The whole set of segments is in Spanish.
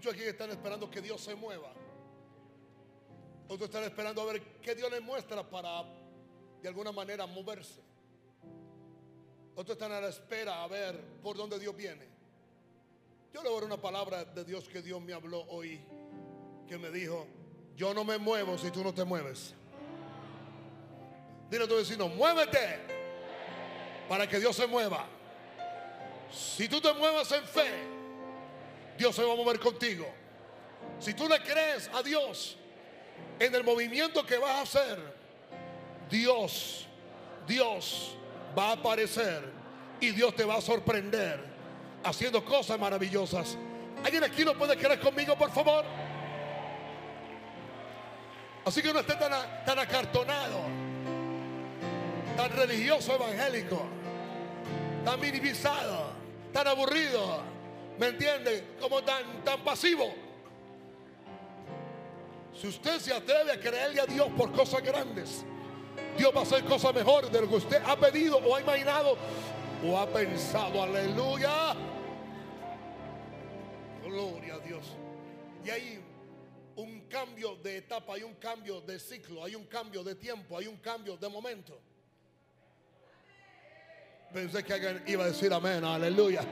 Muchos aquí están esperando que Dios se mueva. Otros están esperando a ver qué Dios les muestra para de alguna manera moverse. Otros están a la espera a ver por dónde Dios viene. Yo le voy a dar una palabra de Dios que Dios me habló hoy, que me dijo, yo no me muevo si tú no te mueves. Dile a tu vecino, muévete para que Dios se mueva. Si tú te muevas en fe, Dios se va a mover contigo. Si tú le crees a Dios en el movimiento que vas a hacer, Dios, Dios va a aparecer y Dios te va a sorprender haciendo cosas maravillosas. ¿Alguien aquí no puede creer conmigo, por favor? Así que no esté tan, tan acartonado, tan religioso evangélico, tan minimizado, tan aburrido, ¿me entiende? Como tan, tan pasivo. Si usted se atreve a creerle a Dios por cosas grandes, Dios va a hacer cosas mejores de lo que usted ha pedido o ha imaginado o ha pensado. Aleluya. Gloria a Dios. Y hay un cambio de etapa, hay un cambio de ciclo, hay un cambio de tiempo, hay un cambio de momento. Pensé que alguien iba a decir amén, aleluya.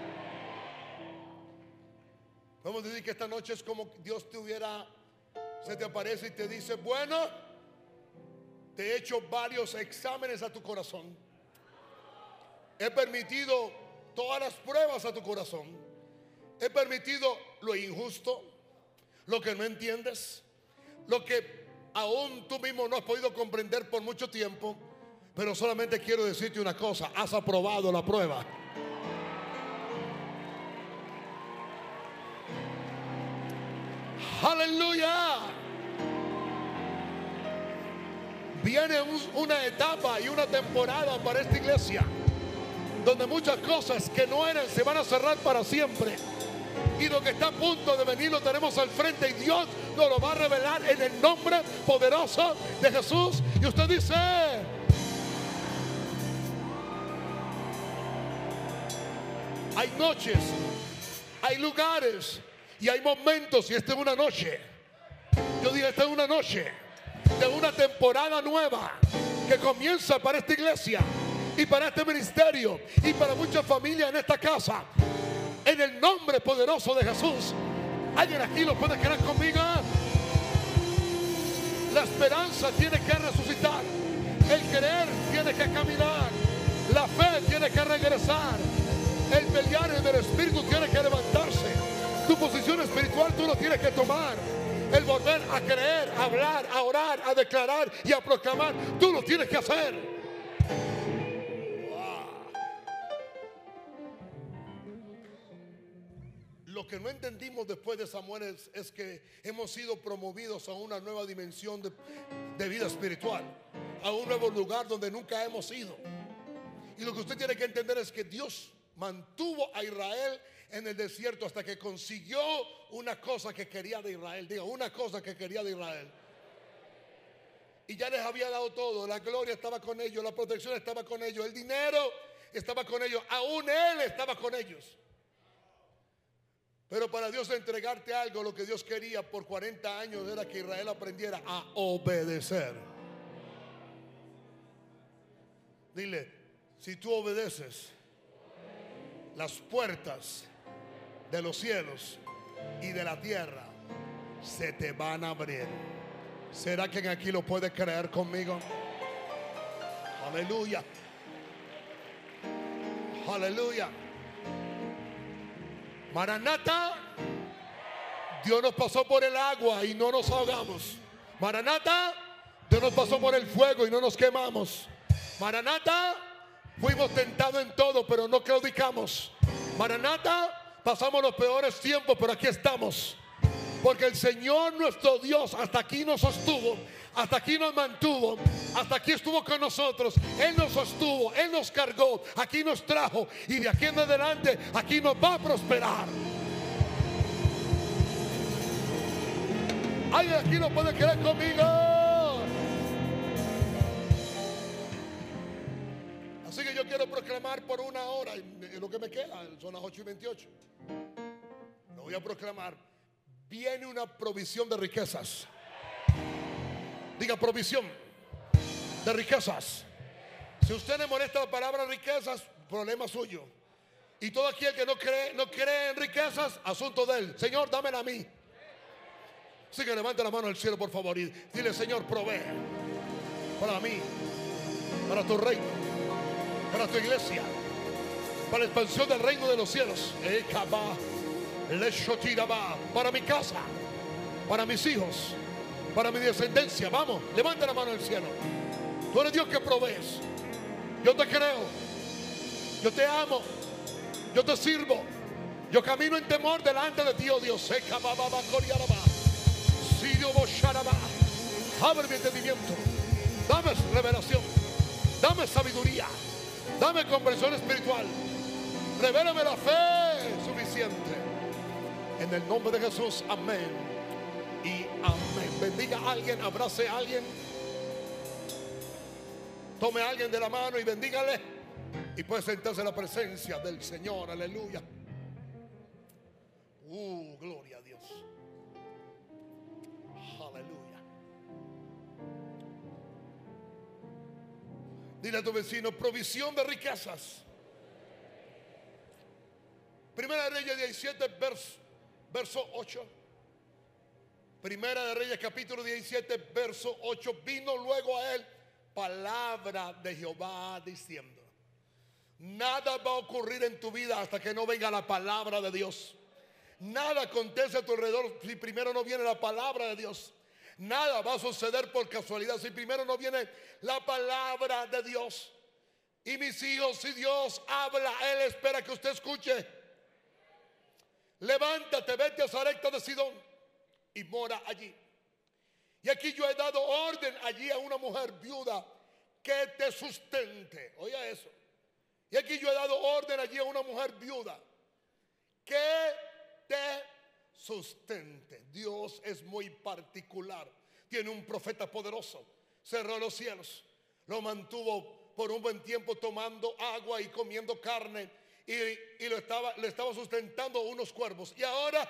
Vamos a decir que esta noche es como Dios te hubiera, se te aparece y te dice, bueno, te he hecho varios exámenes a tu corazón. He permitido todas las pruebas a tu corazón. He permitido lo injusto, lo que no entiendes, lo que aún tú mismo no has podido comprender por mucho tiempo. Pero solamente quiero decirte una cosa, has aprobado la prueba. Aleluya. Viene una etapa y una temporada para esta iglesia donde muchas cosas que no eran se van a cerrar para siempre. Y lo que está a punto de venir lo tenemos al frente y Dios nos lo va a revelar en el nombre poderoso de Jesús. Y usted dice, hay noches, hay lugares y hay momentos y esta es una noche. Yo digo, esta es una noche de una temporada nueva que comienza para esta iglesia y para este ministerio y para muchas familias en esta casa. En el nombre poderoso de Jesús. ¿Alguien aquí lo puede creer conmigo? La esperanza tiene que resucitar. El creer tiene que caminar. La fe tiene que regresar. El pelear del Espíritu tiene que levantarse. Tu posición espiritual tú lo tienes que tomar. El volver a creer, a hablar, a orar, a declarar y a proclamar, tú lo tienes que hacer. Lo que no entendimos después de Samuel es, que hemos sido promovidos a una nueva dimensión de vida espiritual, a un nuevo lugar donde nunca hemos ido. Y lo que usted tiene que entender es que Dios mantuvo a Israel en el desierto hasta que consiguió una cosa que quería de Israel. Diga, una cosa que quería de Israel. Y ya les había dado todo. La gloria estaba con ellos, la protección estaba con ellos, el dinero estaba con ellos, aún Él estaba con ellos. Pero para Dios entregarte algo, lo que Dios quería por 40 años era que Israel aprendiera a obedecer. Dile, si tú obedeces, las puertas de los cielos y de la tierra se te van a abrir. ¿Será que aquí lo puede creer conmigo? Aleluya. Aleluya. Maranata, Dios nos pasó por el agua y no nos ahogamos. Maranata, Dios nos pasó por el fuego y no nos quemamos. Maranata, fuimos tentados en todo, pero no claudicamos. Maranata, pasamos los peores tiempos, pero aquí estamos. Porque el Señor nuestro Dios hasta aquí nos sostuvo, hasta aquí nos mantuvo, hasta aquí estuvo con nosotros. Él nos sostuvo, Él nos cargó, aquí nos trajo y de aquí en adelante aquí nos va a prosperar. ¿Alguien aquí no puede creer conmigo? Quiero proclamar por una hora, en lo que me queda, son las 8 y 28. Lo voy a proclamar viene una provisión de riquezas. Diga provisión de riquezas. Si usted le molesta la palabra riquezas, problema suyo. Y todo aquel que no cree, no cree en riquezas, asunto de él. Señor, dámela a mí. Así que levante la mano al cielo, por favor, y dile, Señor, provee para mí, para tu reino, para tu iglesia, para la expansión del reino de los cielos. Para mi casa, para mis hijos, para mi descendencia. Vamos, levante la mano al cielo. Tú eres Dios que provees. Yo te creo. Yo te amo. Yo te sirvo. Yo camino en temor delante de ti, oh Dios. Abre mi entendimiento. Dame revelación. Dame sabiduría. Dame comprensión espiritual. Revélame la fe suficiente. En el nombre de Jesús, amén. Y amén. Bendiga a alguien, abrace a alguien. Tome a alguien de la mano y bendígale. Y puede sentarse en la presencia del Señor. Aleluya. Uh, gloria Dile a tu vecino, provisión de riquezas. Primera de Reyes 17, verso, verso 8. Primera de Reyes capítulo 17, verso 8. Vino luego a él palabra de Jehová diciendo, nada va a ocurrir en tu vida hasta que no venga la palabra de Dios. Nada acontece a tu alrededor si primero no viene la palabra de Dios. Nada va a suceder por casualidad si primero no viene la palabra de Dios. Y mis hijos, si Dios habla, Él espera que usted escuche. Levántate, vete a Zarecta de Sidón y mora allí. Y aquí yo he dado orden allí a una mujer viuda que te sustente. Oiga eso. Y aquí yo he dado orden allí a una mujer viuda que te sustente. Dios es muy particular. Tiene un profeta poderoso. Cerró los cielos. Lo mantuvo por un buen tiempo tomando agua y comiendo carne. Y, lo estaba, le estaba sustentando unos cuervos. Y ahora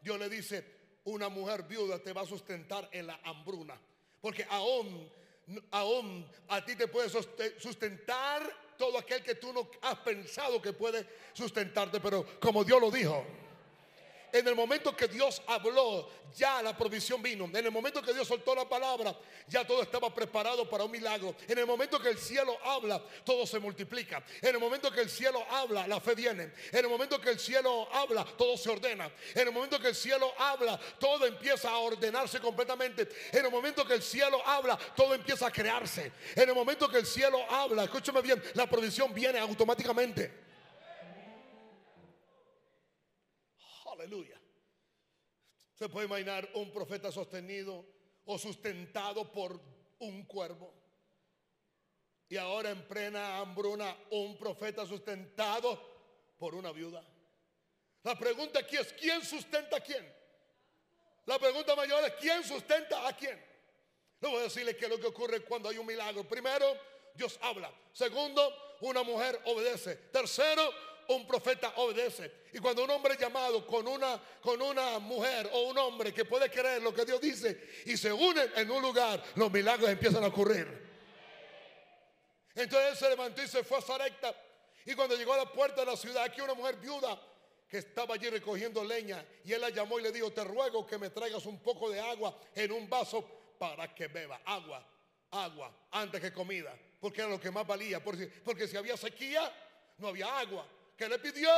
Dios le dice, una mujer viuda te va a sustentar en la hambruna. Porque aún, aún a ti te puede sustentar todo aquel que tú no has pensado que puede sustentarte. Pero como Dios lo dijo, en el momento que Dios habló, ya la provisión vino. En el momento que Dios soltó la palabra, ya todo estaba preparado para un milagro. En el momento que el cielo habla, todo se multiplica. En el momento que el cielo habla, la fe viene. En el momento que el cielo habla, todo se ordena. En el momento que el cielo habla, todo empieza a ordenarse completamente. En el momento que el cielo habla, todo empieza a crearse. En el momento que el cielo habla, escúchame bien, la provisión viene automáticamente. Aleluya. Se puede imaginar un profeta sostenido o sustentado por un cuervo. Y ahora en plena hambruna, un profeta sustentado por una viuda. La pregunta aquí es, ¿quién sustenta a quién? La pregunta mayor es, ¿quién sustenta a quién? Le voy a decirle que lo que ocurre cuando hay un milagro. Primero, Dios habla. Segundo, una mujer obedece. Tercero, un profeta obedece. Y cuando un hombre llamado con una, con una mujer o un hombre que puede creer lo que Dios dice y se unen en un lugar, los milagros empiezan a ocurrir. Entonces él se levantó y se fue a Sarepta. Y cuando llegó a la puerta de la ciudad, aquí una mujer viuda que estaba allí recogiendo leña. Y él la llamó y le dijo, te ruego que me traigas un poco de agua en un vaso para que beba. Agua, agua, antes que comida. Porque era lo que más valía. Porque, porque si había sequía, no había agua que le pidió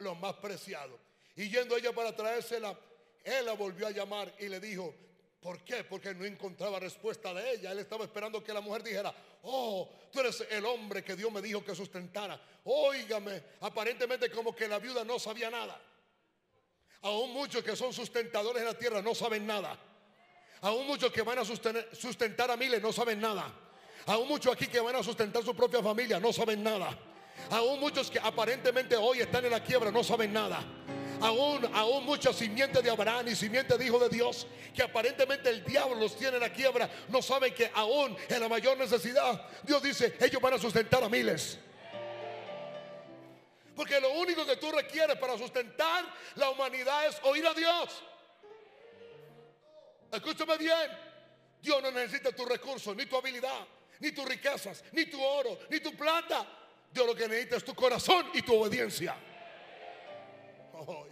lo más preciado. Y yendo ella para traérsela, él la volvió a llamar y le dijo, ¿por qué? Porque no encontraba respuesta de ella. Él estaba esperando que la mujer dijera, oh, tú eres el hombre que Dios me dijo que sustentara. Óigame, aparentemente como que la viuda no sabía nada. Aún muchos que son sustentadores en la tierra no saben nada. Aún muchos que van a sustentar a miles no saben nada. Aún muchos aquí que van a sustentar su propia familia no saben nada. Aún muchos que aparentemente hoy están en la quiebra no saben nada. Aún, aún muchos simientes de Abraham y simientes de Hijo de Dios, que aparentemente el diablo los tiene en la quiebra, no saben que aún en la mayor necesidad, Dios dice, ellos van a sustentar a miles. Porque lo único que tú requieres para sustentar la humanidad es oír a Dios. Escúchame bien. Dios no necesita tus recursos, ni tu habilidad, ni tus riquezas, ni tu oro, ni tu plata. Dios lo que necesita es tu corazón y tu obediencia. Oh.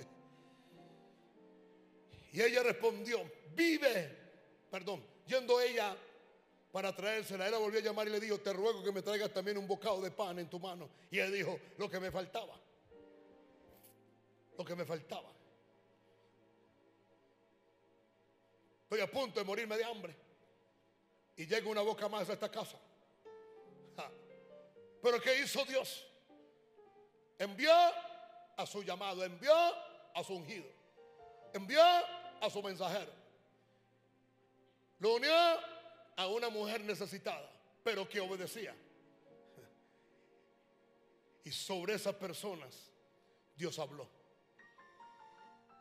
Y ella respondió, vive. Perdón, yendo ella para traérsela, él la volvió a llamar y le dijo, te ruego que me traigas también un bocado de pan en tu mano. Y él dijo, lo que me faltaba. Lo que me faltaba. Estoy a punto de morirme de hambre. Y llega una boca más a esta casa. Pero ¿qué hizo Dios? Envió a su llamado, envió a su ungido, envió a su mensajero. Lo unió a una mujer necesitada, pero que obedecía. Y sobre esas personas Dios habló.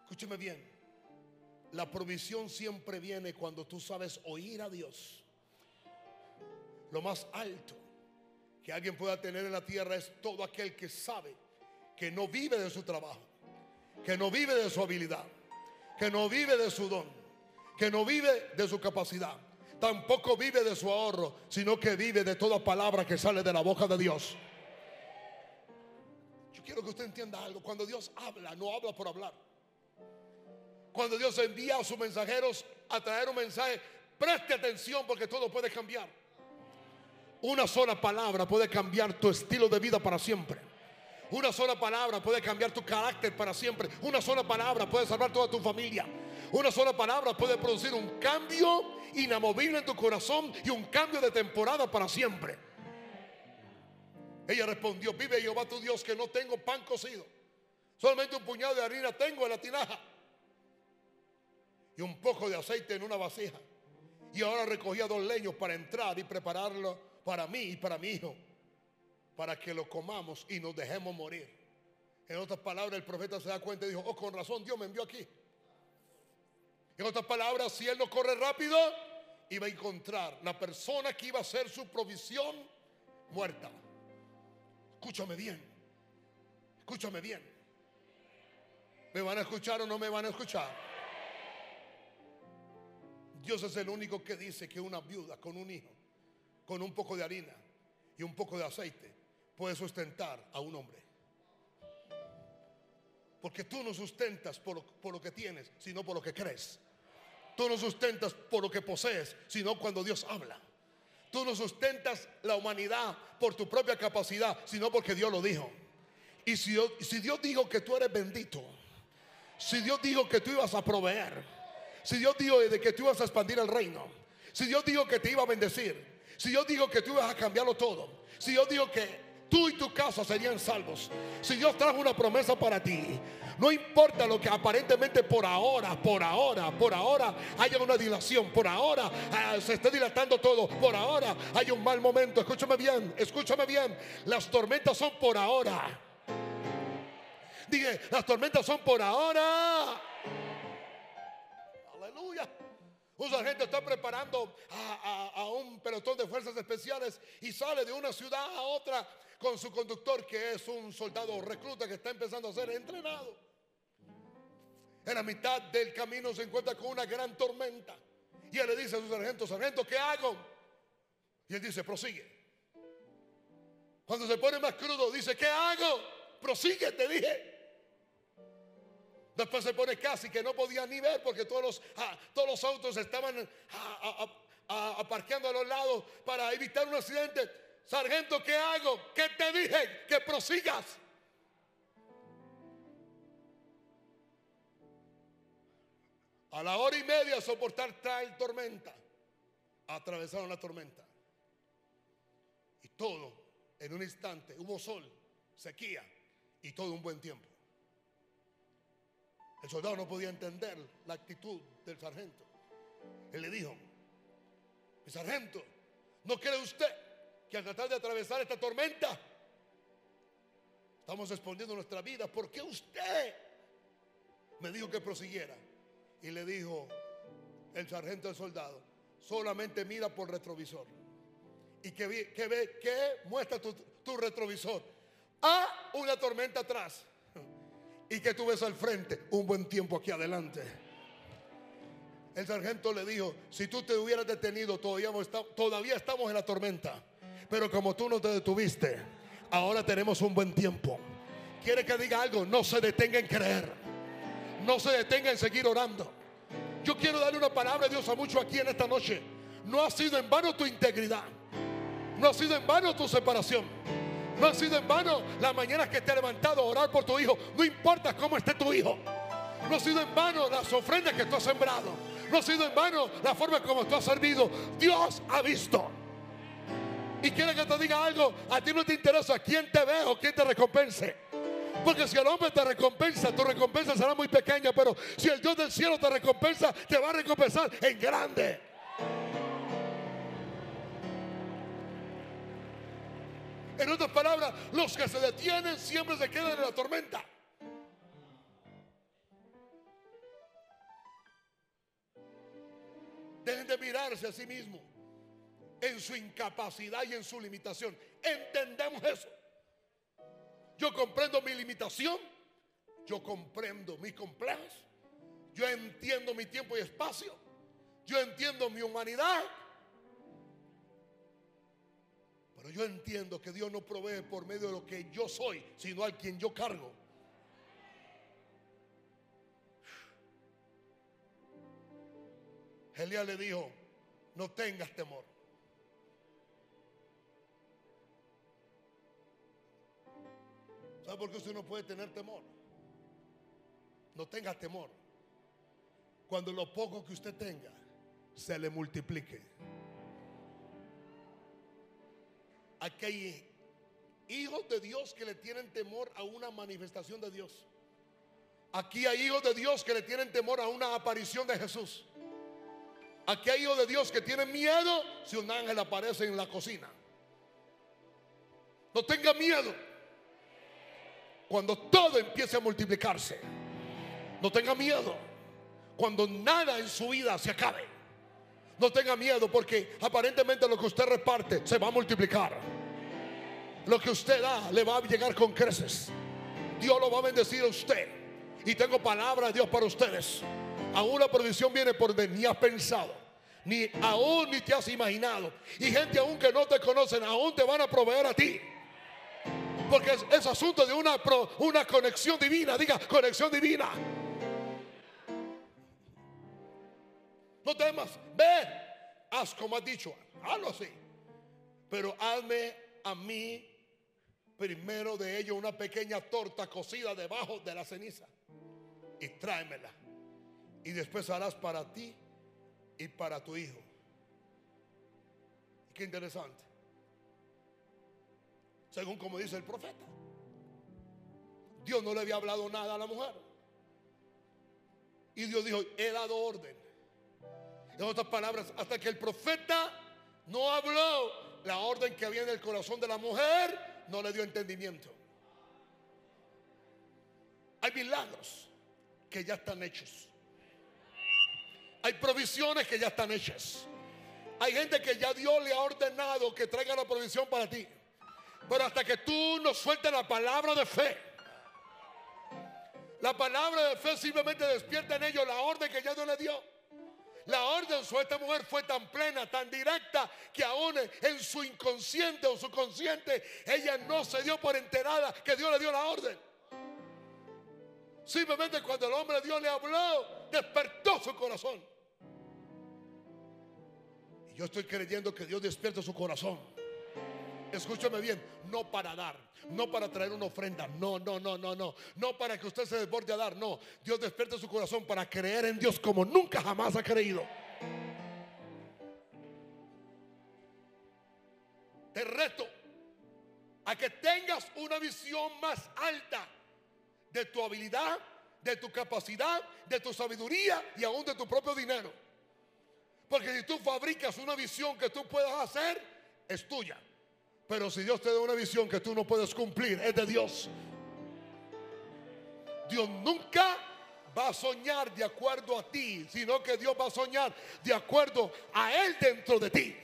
Escúcheme bien, la provisión siempre viene cuando tú sabes oír a Dios. Lo más alto que alguien pueda tener en la tierra es todo aquel que sabe que no vive de su trabajo, que no vive de su habilidad, que no vive de su don, que no vive de su capacidad, tampoco vive de su ahorro, sino que vive de toda palabra que sale de la boca de Dios. Yo quiero que usted entienda algo. Cuando Dios habla, no habla por hablar. Cuando Dios envía a sus mensajeros a traer un mensaje, preste atención porque todo puede cambiar. Una sola palabra puede cambiar tu estilo de vida para siempre. Una sola palabra puede cambiar tu carácter para siempre. Una sola palabra puede salvar toda tu familia. Una sola palabra puede producir un cambio inamovible en tu corazón y un cambio de temporada para siempre. Ella respondió, vive Jehová tu Dios que no tengo pan cocido. Solamente un puñado de harina tengo en la tinaja. Y un poco de aceite en una vasija. Y ahora recogía dos leños para entrar y prepararlo para mí y para mi hijo. Para que lo comamos y nos dejemos morir. En otras palabras, el profeta se da cuenta y dijo, oh, con razón Dios me envió aquí. En otras palabras, si él no corre rápido, iba a encontrar la persona que iba a ser su provisión muerta. Escúchame bien. Escúchame bien. ¿Me van a escuchar o no me van a escuchar? Dios es el único que dice que una viuda con un hijo, con un poco de harina y un poco de aceite, puede sustentar a un hombre. Porque tú no sustentas por, por lo que tienes, sino por lo que crees. Tú no sustentas por lo que posees, sino cuando Dios habla. Tú no sustentas la humanidad por tu propia capacidad, sino porque Dios lo dijo. Y si Dios, si Dios dijo que tú eres bendito, si Dios dijo que tú ibas a proveer, si Dios dijo de que tú ibas a expandir el reino, si Dios dijo que te iba a bendecir, si Dios dijo que tú ibas a cambiarlo todo, si Dios dijo que tú y tu casa serían salvos, si Dios trajo una promesa para ti, no importa lo que aparentemente por ahora, por ahora, por ahora haya una dilación, por ahora ah, se esté dilatando todo, por ahora hay un mal momento. Escúchame bien, escúchame bien. Las tormentas son por ahora. Dije, las tormentas son por ahora. Aleluya. Un sargento está preparando a, un pelotón de fuerzas especiales y sale de una ciudad a otra con su conductor que es un soldado recluta que está empezando a ser entrenado. En la mitad del camino se encuentra con una gran tormenta. Y él le dice a su sargento, sargento, ¿qué hago? Y él dice, prosigue. Cuando se pone más crudo, dice, ¿qué hago? Prosigue, te dije. Después se pone casi que no podía ni ver porque todos los, ah, todos los autos estaban ah, ah, aparqueando a los lados para evitar un accidente. Sargento, ¿qué hago? ¿Qué te dije? Que prosigas. A la hora y media soportar tal tormenta. Atravesaron la tormenta. Y todo en un instante. Hubo sol, sequía y todo un buen tiempo. El soldado no podía entender la actitud del sargento. Él le dijo, mi sargento, ¿no cree usted que al tratar de atravesar esta tormenta estamos respondiendo nuestra vida? ¿Por qué usted me dijo que prosiguiera? y le dijo el sargento del soldado, solamente mira por retrovisor. ¿Y que ve? ¿Qué muestra tu, tu retrovisor? A una tormenta atrás. Y que tú ves al frente un buen tiempo aquí adelante. El sargento le dijo, si tú te hubieras detenido, todavía, todavía estamos en la tormenta. Pero como tú no te detuviste, ahora tenemos un buen tiempo. Quiere que diga algo, no se detenga en creer. No se detenga en seguir orando. Yo quiero darle una palabra de Dios a muchos aquí en esta noche. No ha sido en vano tu integridad. No ha sido en vano tu separación. No ha sido en vano las mañanas que te has levantado a orar por tu hijo. No importa cómo esté tu hijo. No ha sido en vano las ofrendas que tú has sembrado. No ha sido en vano la forma como tú has servido. Dios ha visto. Y quiere que te diga algo. A ti no te interesa quién te ve o quién te recompense. Porque si el hombre te recompensa, tu recompensa será muy pequeña. Pero si el Dios del cielo te recompensa, te va a recompensar en grande. En otras palabras, los que se detienen siempre se quedan en la tormenta. Dejen de mirarse a sí mismos en su incapacidad y en su limitación. Entendemos eso. Yo comprendo mi limitación, yo comprendo mis complejos, yo entiendo mi tiempo y espacio, yo entiendo mi humanidad. Yo entiendo que Dios no provee por medio de lo que yo soy, sino al quien yo cargo. Elías le dijo, no tengas temor. ¿Sabe por qué usted no puede tener temor? No tenga temor. Cuando lo poco que usted tenga se le multiplique. Aquí hay hijos de Dios que le tienen temor a una manifestación de Dios. Aquí hay hijos de Dios que le tienen temor a una aparición de Jesús. Aquí hay hijos de Dios que tienen miedo si un ángel aparece en la cocina. No tenga miedo cuando todo empiece a multiplicarse. No tenga miedo cuando nada en su vida se acabe. No tenga miedo porque aparentemente lo que usted reparte se va a multiplicar. Lo que usted da le va a llegar con creces. Dios lo va a bendecir a usted. Y tengo palabra de Dios para ustedes. Aún la provisión viene por donde ni has pensado, ni aún ni te has imaginado. Y gente aún que no te conocen, aún te van a proveer a ti. Porque es, asunto de una, una conexión divina. Diga, conexión divina. No temas, ve, haz como has dicho, hazlo así. Pero hazme a mí primero de ello una pequeña torta cocida debajo de la ceniza y tráemela y después harás para ti y para tu hijo. Qué interesante. Según como dice el profeta. Dios no le había hablado nada a la mujer. Y Dios dijo, he dado orden. En otras palabras, hasta que el profeta no habló la orden que había en el corazón de la mujer, no le dio entendimiento. Hay milagros que ya están hechos. Hay provisiones que ya están hechas. Hay gente que ya Dios le ha ordenado que traiga la provisión para ti. Pero hasta que tú no sueltes la palabra de fe, la palabra de fe simplemente despierta en ellos la orden que ya Dios le dio. La orden sobre esta mujer fue tan plena, tan directa, que aún en su inconsciente o su consciente, ella no se dio por enterada que Dios le dio la orden. Simplemente cuando el hombre de Dios le habló, despertó su corazón. Y yo estoy creyendo que Dios despierta su corazón. Escúchame bien, no para dar, no para traer una ofrenda, no, no, no, no, no, no para que usted se desborde a dar, no. Dios despierta su corazón para creer en Dios como nunca jamás ha creído. Te reto a que tengas una visión más alta de tu habilidad, de tu capacidad, de tu sabiduría y aún de tu propio dinero. Porque si tú fabricas una visión que tú puedas hacer, es tuya. Pero si Dios te da una visión que tú no puedes cumplir, es de Dios. Dios nunca va a soñar de acuerdo a ti, sino que Dios va a soñar de acuerdo a Él dentro de ti.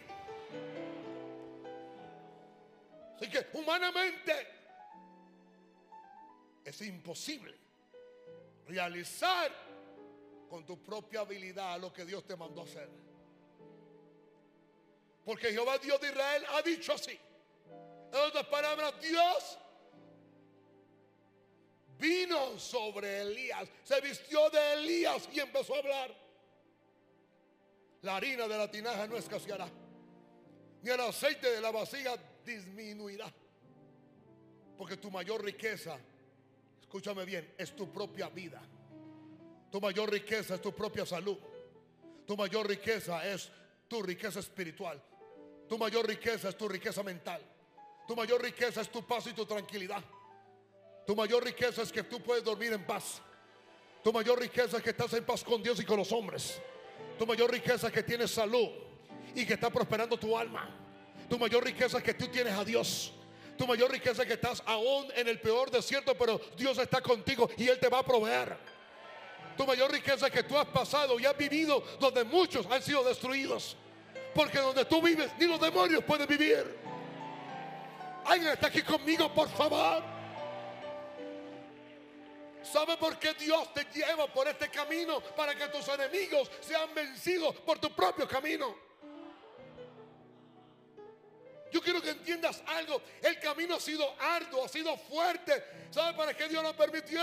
Así que humanamente es imposible realizar con tu propia habilidad lo que Dios te mandó hacer. Porque Jehová Dios de Israel ha dicho así. En otras palabras, Dios vino sobre Elías, se vistió de Elías y empezó a hablar. La harina de la tinaja no escaseará, ni el aceite de la vasija disminuirá. Porque tu mayor riqueza, escúchame bien, es tu propia vida. Tu mayor riqueza es tu propia salud. Tu mayor riqueza es tu riqueza espiritual. Tu mayor riqueza es tu riqueza mental. Tu mayor riqueza es tu paz y tu tranquilidad. Tu mayor riqueza es que tú puedes dormir en paz. Tu mayor riqueza es que estás en paz con Dios y con los hombres. Tu mayor riqueza es que tienes salud y que está prosperando tu alma. Tu mayor riqueza es que tú tienes a Dios. Tu mayor riqueza es que estás aún en el peor desierto, pero Dios está contigo y Él te va a proveer. Tu mayor riqueza es que tú has pasado y has vivido donde muchos han sido destruidos. Porque donde tú vives, ni los demonios pueden vivir. Alguien está aquí conmigo, por favor. ¿Sabe por qué Dios te lleva por este camino? Para que tus enemigos sean vencidos por tu propio camino. Yo quiero que entiendas algo. El camino ha sido arduo, ha sido fuerte. ¿Sabe para qué Dios lo permitió?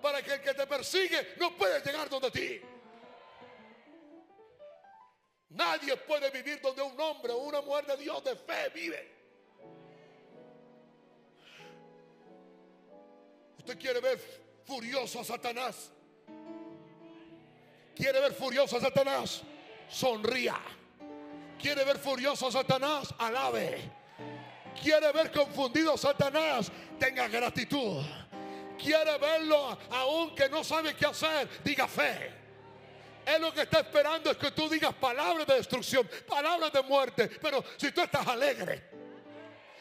Para que el que te persigue no pueda llegar donde ti. Nadie puede vivir donde un hombre o una mujer de Dios de fe vive. Usted quiere ver furioso a Satanás. Quiere ver furioso a Satanás. Sonría. Quiere ver furioso a Satanás. Alabe. Quiere ver confundido a Satanás. Tenga gratitud. Quiere verlo aunque no sabe qué hacer. Diga fe. Él lo que está esperando es que tú digas palabras de destrucción, palabras de muerte. Pero si tú estás alegre,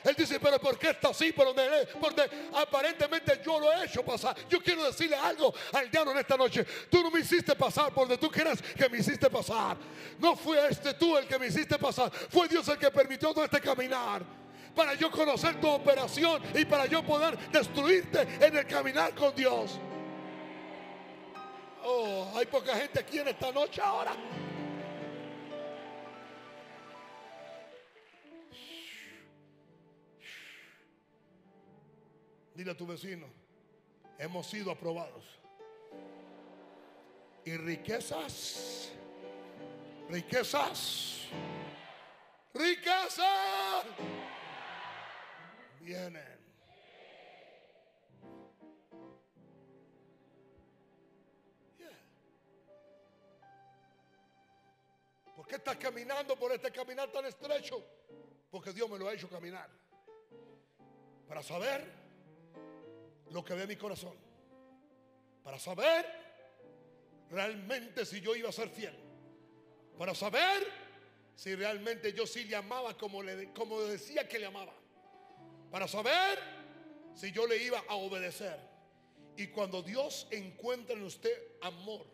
él dice, pero ¿por qué está así? Porque aparentemente yo lo he hecho pasar. Yo quiero decirle algo al diablo en esta noche. Tú no me hiciste pasar por donde tú crees que me hiciste pasar. No fue este tú el que me hiciste pasar. Fue Dios el que permitió todo este caminar. Para yo conocer tu operación y para yo poder destruirte en el caminar con Dios. Oh, hay poca gente aquí en esta noche ahora. Dile a tu vecino, hemos sido aprobados. Y riquezas, riquezas, riquezas vienen. ¿Por qué estás caminando por este caminar tan estrecho? Porque Dios me lo ha hecho caminar. Para saber lo que ve mi corazón. Para saber realmente si yo iba a ser fiel. Para saber si realmente yo sí le amaba como, le, como decía que le amaba. Para saber si yo le iba a obedecer. Y cuando Dios encuentra en usted amor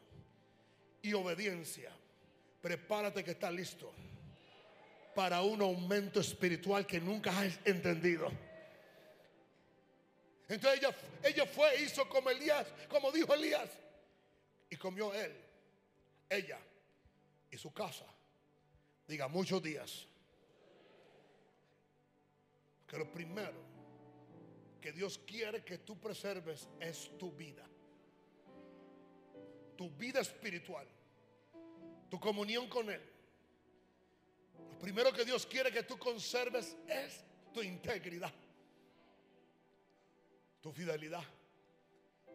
y obediencia, prepárate que está listo para un aumento espiritual que nunca has entendido. Entonces ella, ella fue, hizo como Elías, como dijo Elías, y comió él, ella y su casa. Diga muchos días. Que lo primero que Dios quiere que tú preserves es tu vida. Tu vida espiritual tu comunión con Él. Lo primero que Dios quiere que tú conserves es tu integridad, tu fidelidad,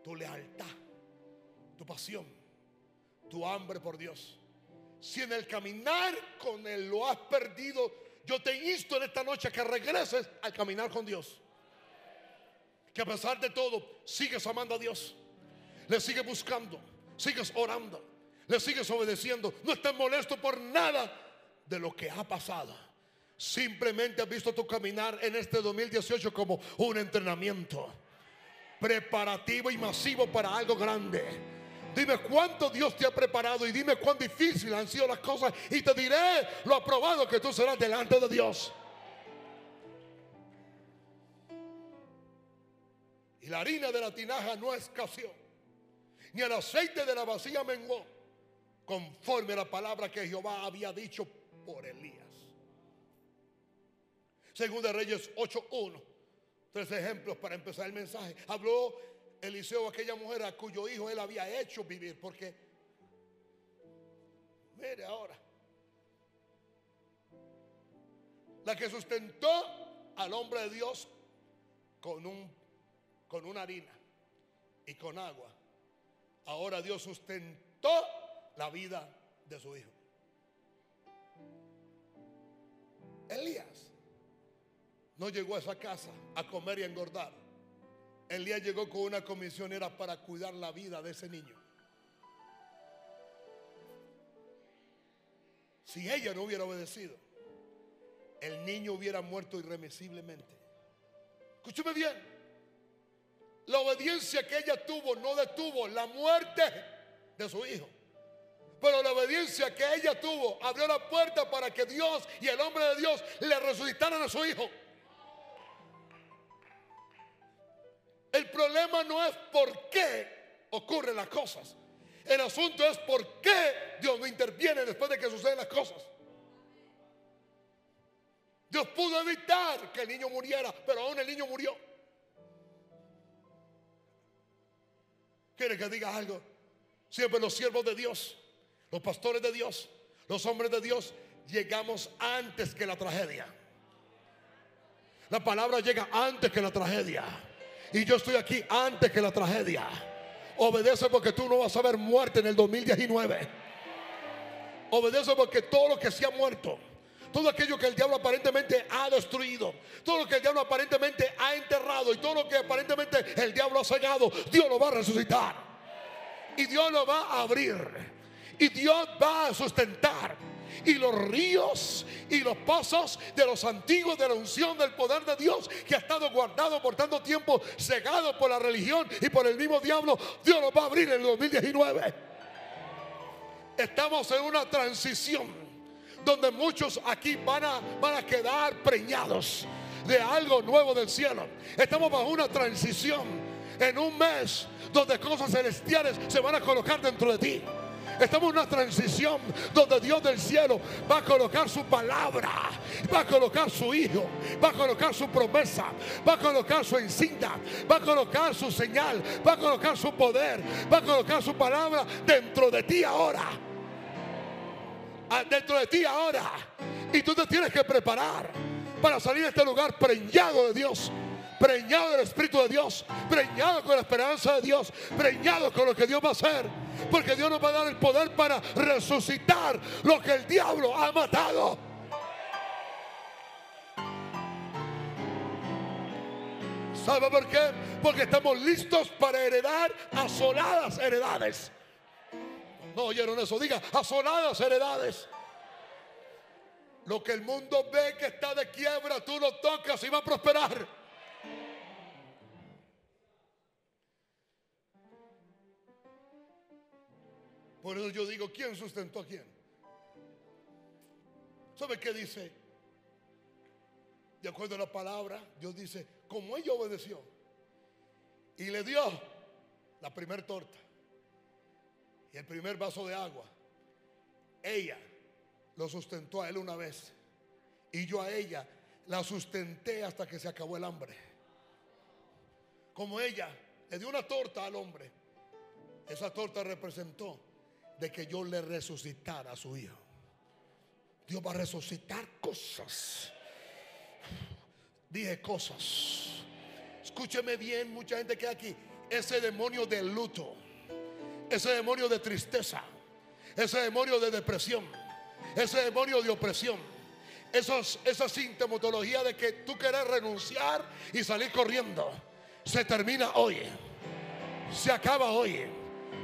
tu lealtad, tu pasión, tu hambre por Dios. Si en el caminar con Él lo has perdido, yo te insto en esta noche que regreses al caminar con Dios. Que a pesar de todo, sigues amando a Dios. Le sigues buscando, sigues orando le sigues obedeciendo. No estás molesto por nada de lo que ha pasado. Simplemente has visto tu caminar en este 2018 como un entrenamiento preparativo y masivo para algo grande. Dime cuánto Dios te ha preparado y dime cuán difícil han sido las cosas y te diré lo aprobado que tú serás delante de Dios. Y la harina de la tinaja no escaseó, ni el aceite de la vasija menguó conforme a la palabra que Jehová había dicho por Elías. Según de Reyes 8.1, tres ejemplos para empezar el mensaje. Habló Eliseo aquella mujer a cuyo hijo él había hecho vivir, porque, mire ahora, la que sustentó al hombre de Dios con, un, con una harina y con agua. Ahora Dios sustentó la vida de su hijo. Elías no llegó a esa casa a comer y a engordar. Elías llegó con una comisionera para cuidar la vida de ese niño. Si ella no hubiera obedecido, el niño hubiera muerto irremisiblemente. Escúcheme bien. La obediencia que ella tuvo no detuvo la muerte de su hijo. Pero la obediencia que ella tuvo abrió la puerta para que Dios y el hombre de Dios le resucitaran a su hijo. El problema no es por qué ocurren las cosas. El asunto es por qué Dios no interviene después de que suceden las cosas. Dios pudo evitar que el niño muriera, pero aún el niño murió. ¿Quiere que diga algo? Siempre los siervos de Dios, los pastores de Dios, los hombres de Dios, llegamos antes que la tragedia. La palabra llega antes que la tragedia. Y yo estoy aquí antes que la tragedia. Obedece porque tú no vas a ver muerte en el 2019. Obedece porque todo lo que se ha muerto todo aquello que el diablo aparentemente ha destruido, todo lo que el diablo aparentemente ha enterrado y todo lo que aparentemente el diablo ha cegado, Dios lo va a resucitar. Y Dios lo va a abrir. Y Dios va a sustentar. Y los ríos y los pozos de los antiguos de la unción del poder de Dios que ha estado guardado por tanto tiempo, cegado por la religión y por el mismo diablo, Dios lo va a abrir en el 2019. Estamos en una transición donde muchos aquí van a, van a quedar preñados de algo nuevo del cielo. Estamos bajo una transición en un mes donde cosas celestiales se van a colocar dentro de ti. Estamos en una transición donde Dios del cielo va a colocar su palabra, va a colocar su hijo, va a colocar su promesa, va a colocar su encinta, va a colocar su señal, va a colocar su poder, va a colocar su palabra dentro de ti ahora dentro de ti ahora. Y tú te tienes que preparar para salir de este lugar preñado de Dios. Preñado del Espíritu de Dios, preñado con la esperanza de Dios, preñado con lo que Dios va a hacer. Porque Dios nos va a dar el poder para resucitar lo que el diablo ha matado. ¿Sabe por qué? Porque estamos listos para heredar asoladas heredades. No oyeron eso. Diga, asoladas heredades. Lo que el mundo ve que está de quiebra, tú lo tocas y va a prosperar. Por eso yo digo, ¿quién sustentó a quién? ¿Sabe qué dice? De acuerdo a la palabra, Dios dice, como ella obedeció y le dio la primer torta y el primer vaso de agua, ella lo sustentó a él una vez. Y yo a ella la sustenté hasta que se acabó el hambre. Como ella le dio una torta al hombre, esa torta representó de que yo le resucitara a su hijo. Dios va a resucitar cosas. Dije cosas. Escúcheme bien, mucha gente que aquí, ese demonio del luto ese demonio de tristeza, ese demonio de depresión, ese demonio de opresión, esos, esa sintomatología de que tú quieres renunciar y salir corriendo, se termina hoy, se acaba hoy,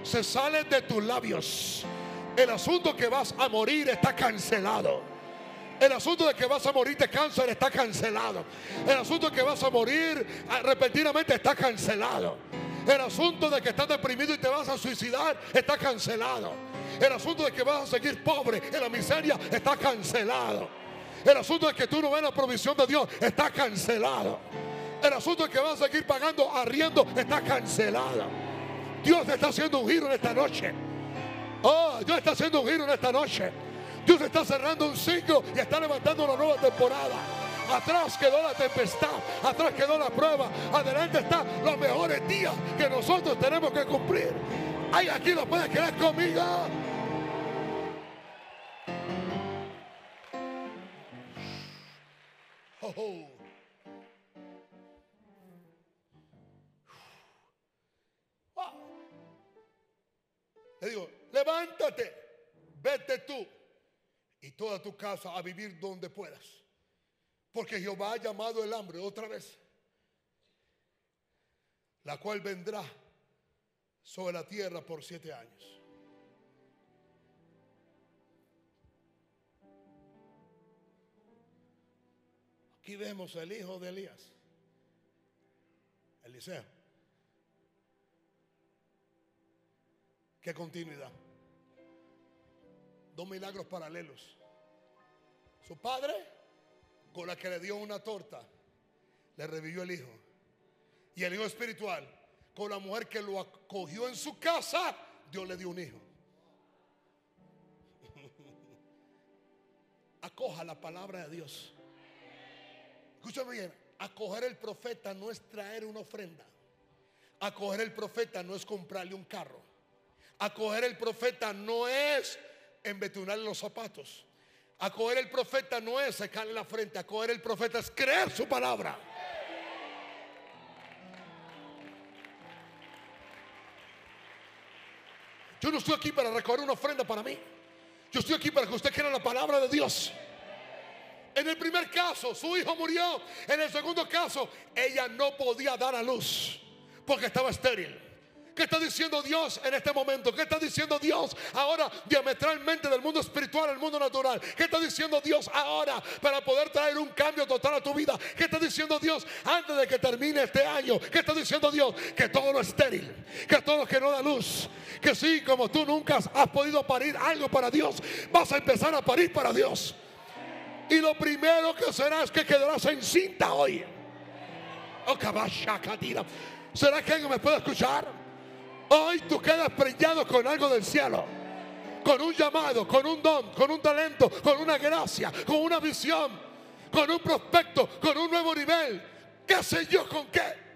se sale de tus labios. El asunto que vas a morir está cancelado. El asunto de que vas a morir de cáncer está cancelado. El asunto de que vas a morir repentinamente está cancelado. El asunto de que estás deprimido y te vas a suicidar está cancelado. El asunto de que vas a seguir pobre en la miseria está cancelado. El asunto de que tú no ves la provisión de Dios está cancelado. El asunto de que vas a seguir pagando arriendo está cancelado. Dios está haciendo un giro en esta noche. Oh, Dios está haciendo un giro en esta noche. Dios está cerrando un ciclo y está levantando una nueva temporada. Atrás quedó la tempestad, atrás quedó la prueba, adelante están los mejores días que nosotros tenemos que cumplir. Ay, aquí lo puedes creer conmigo. Oh, oh. Le digo, levántate, vete tú y toda tu casa a vivir donde puedas. Porque Jehová ha llamado el hambre otra vez, la cual vendrá sobre la tierra por siete años. Aquí vemos el hijo de Elías, Eliseo. Qué continuidad. Dos milagros paralelos. Su padre, con la que le dio una torta, le revivió el hijo. Y el hijo espiritual, con la mujer que lo acogió en su casa, Dios le dio un hijo. Acoja la palabra de Dios. Escúchame bien, acoger el profeta no es traer una ofrenda. Acoger el profeta no es comprarle un carro. Acoger el profeta no es embetunarle los zapatos. Acoger el profeta no es secarle la frente. Acoger el profeta es creer su palabra. Yo no estoy aquí para recoger una ofrenda para mí. Yo estoy aquí para que usted crea la palabra de Dios. En el primer caso, su hijo murió. En el segundo caso, ella no podía dar a luz porque estaba estéril. ¿Qué está diciendo Dios en este momento? ¿Qué está diciendo Dios ahora diametralmente del mundo espiritual al mundo natural? ¿Qué está diciendo Dios ahora para poder traer un cambio total a tu vida? ¿Qué está diciendo Dios antes de que termine este año? ¿Qué está diciendo Dios? Que todo lo estéril, que todo lo que no da luz, que sí, como tú nunca has podido parir algo para Dios, vas a empezar a parir para Dios. Y lo primero que será es que quedarás encinta hoy. Oh, ¿Será que alguien me puede escuchar? Hoy tú quedas preñado con algo del cielo. Con un llamado, con un don, con un talento, con una gracia, con una visión, con un prospecto, con un nuevo nivel. ¿Qué sé yo con qué?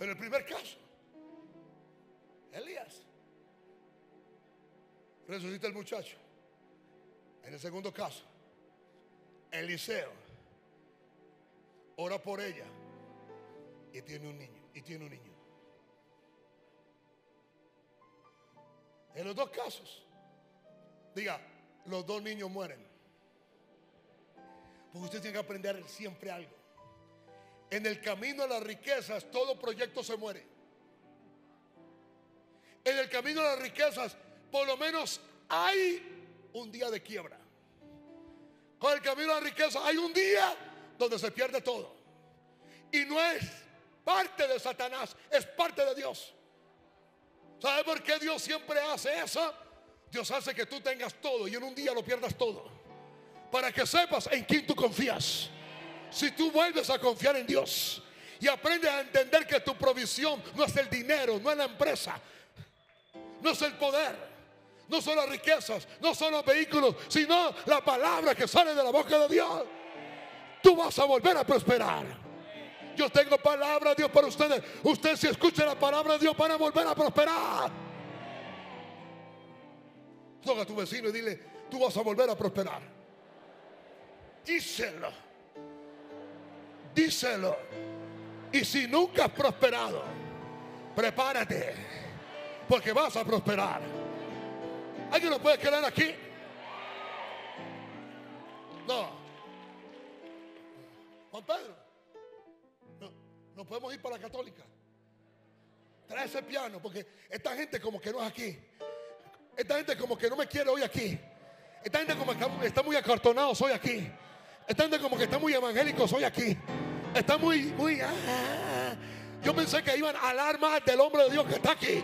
En el primer caso, Elías resucita el muchacho. En el segundo caso, Eliseo ora por ella y tiene un niño. Y tiene un niño. En los dos casos, diga, los dos niños mueren. Porque usted tiene que aprender siempre algo. En el camino a las riquezas, todo proyecto se muere. En el camino a las riquezas, por lo menos hay un día de quiebra. Con el camino a la riqueza hay un día donde se pierde todo. Y no es parte de Satanás, es parte de Dios. ¿Sabe por qué Dios siempre hace eso? Dios hace que tú tengas todo y en un día lo pierdas todo. Para que sepas en quién tú confías. Si tú vuelves a confiar en Dios y aprendes a entender que tu provisión no es el dinero, no es la empresa, no es el poder, no son las riquezas, no son los vehículos, sino la palabra que sale de la boca de Dios. Tú vas a volver a prosperar. Yo tengo palabra de Dios para ustedes. Usted si escucha la palabra de Dios para volver a prosperar. Toca a tu vecino y dile, tú vas a volver a prosperar. Díselo. Díselo. Y si nunca has prosperado, prepárate. Porque vas a prosperar. ¿Alguien lo puede quedar aquí? No. Juan Pedro. No podemos ir para la católica. Trae ese piano, porque esta gente como que no es aquí. Esta gente como que no me quiere hoy aquí. Esta gente como que está muy acartonado, soy aquí. Esta gente como que está muy evangélico, soy aquí. Está muy, muy... Ah. Yo pensé que iban a más del hombre de Dios que está aquí.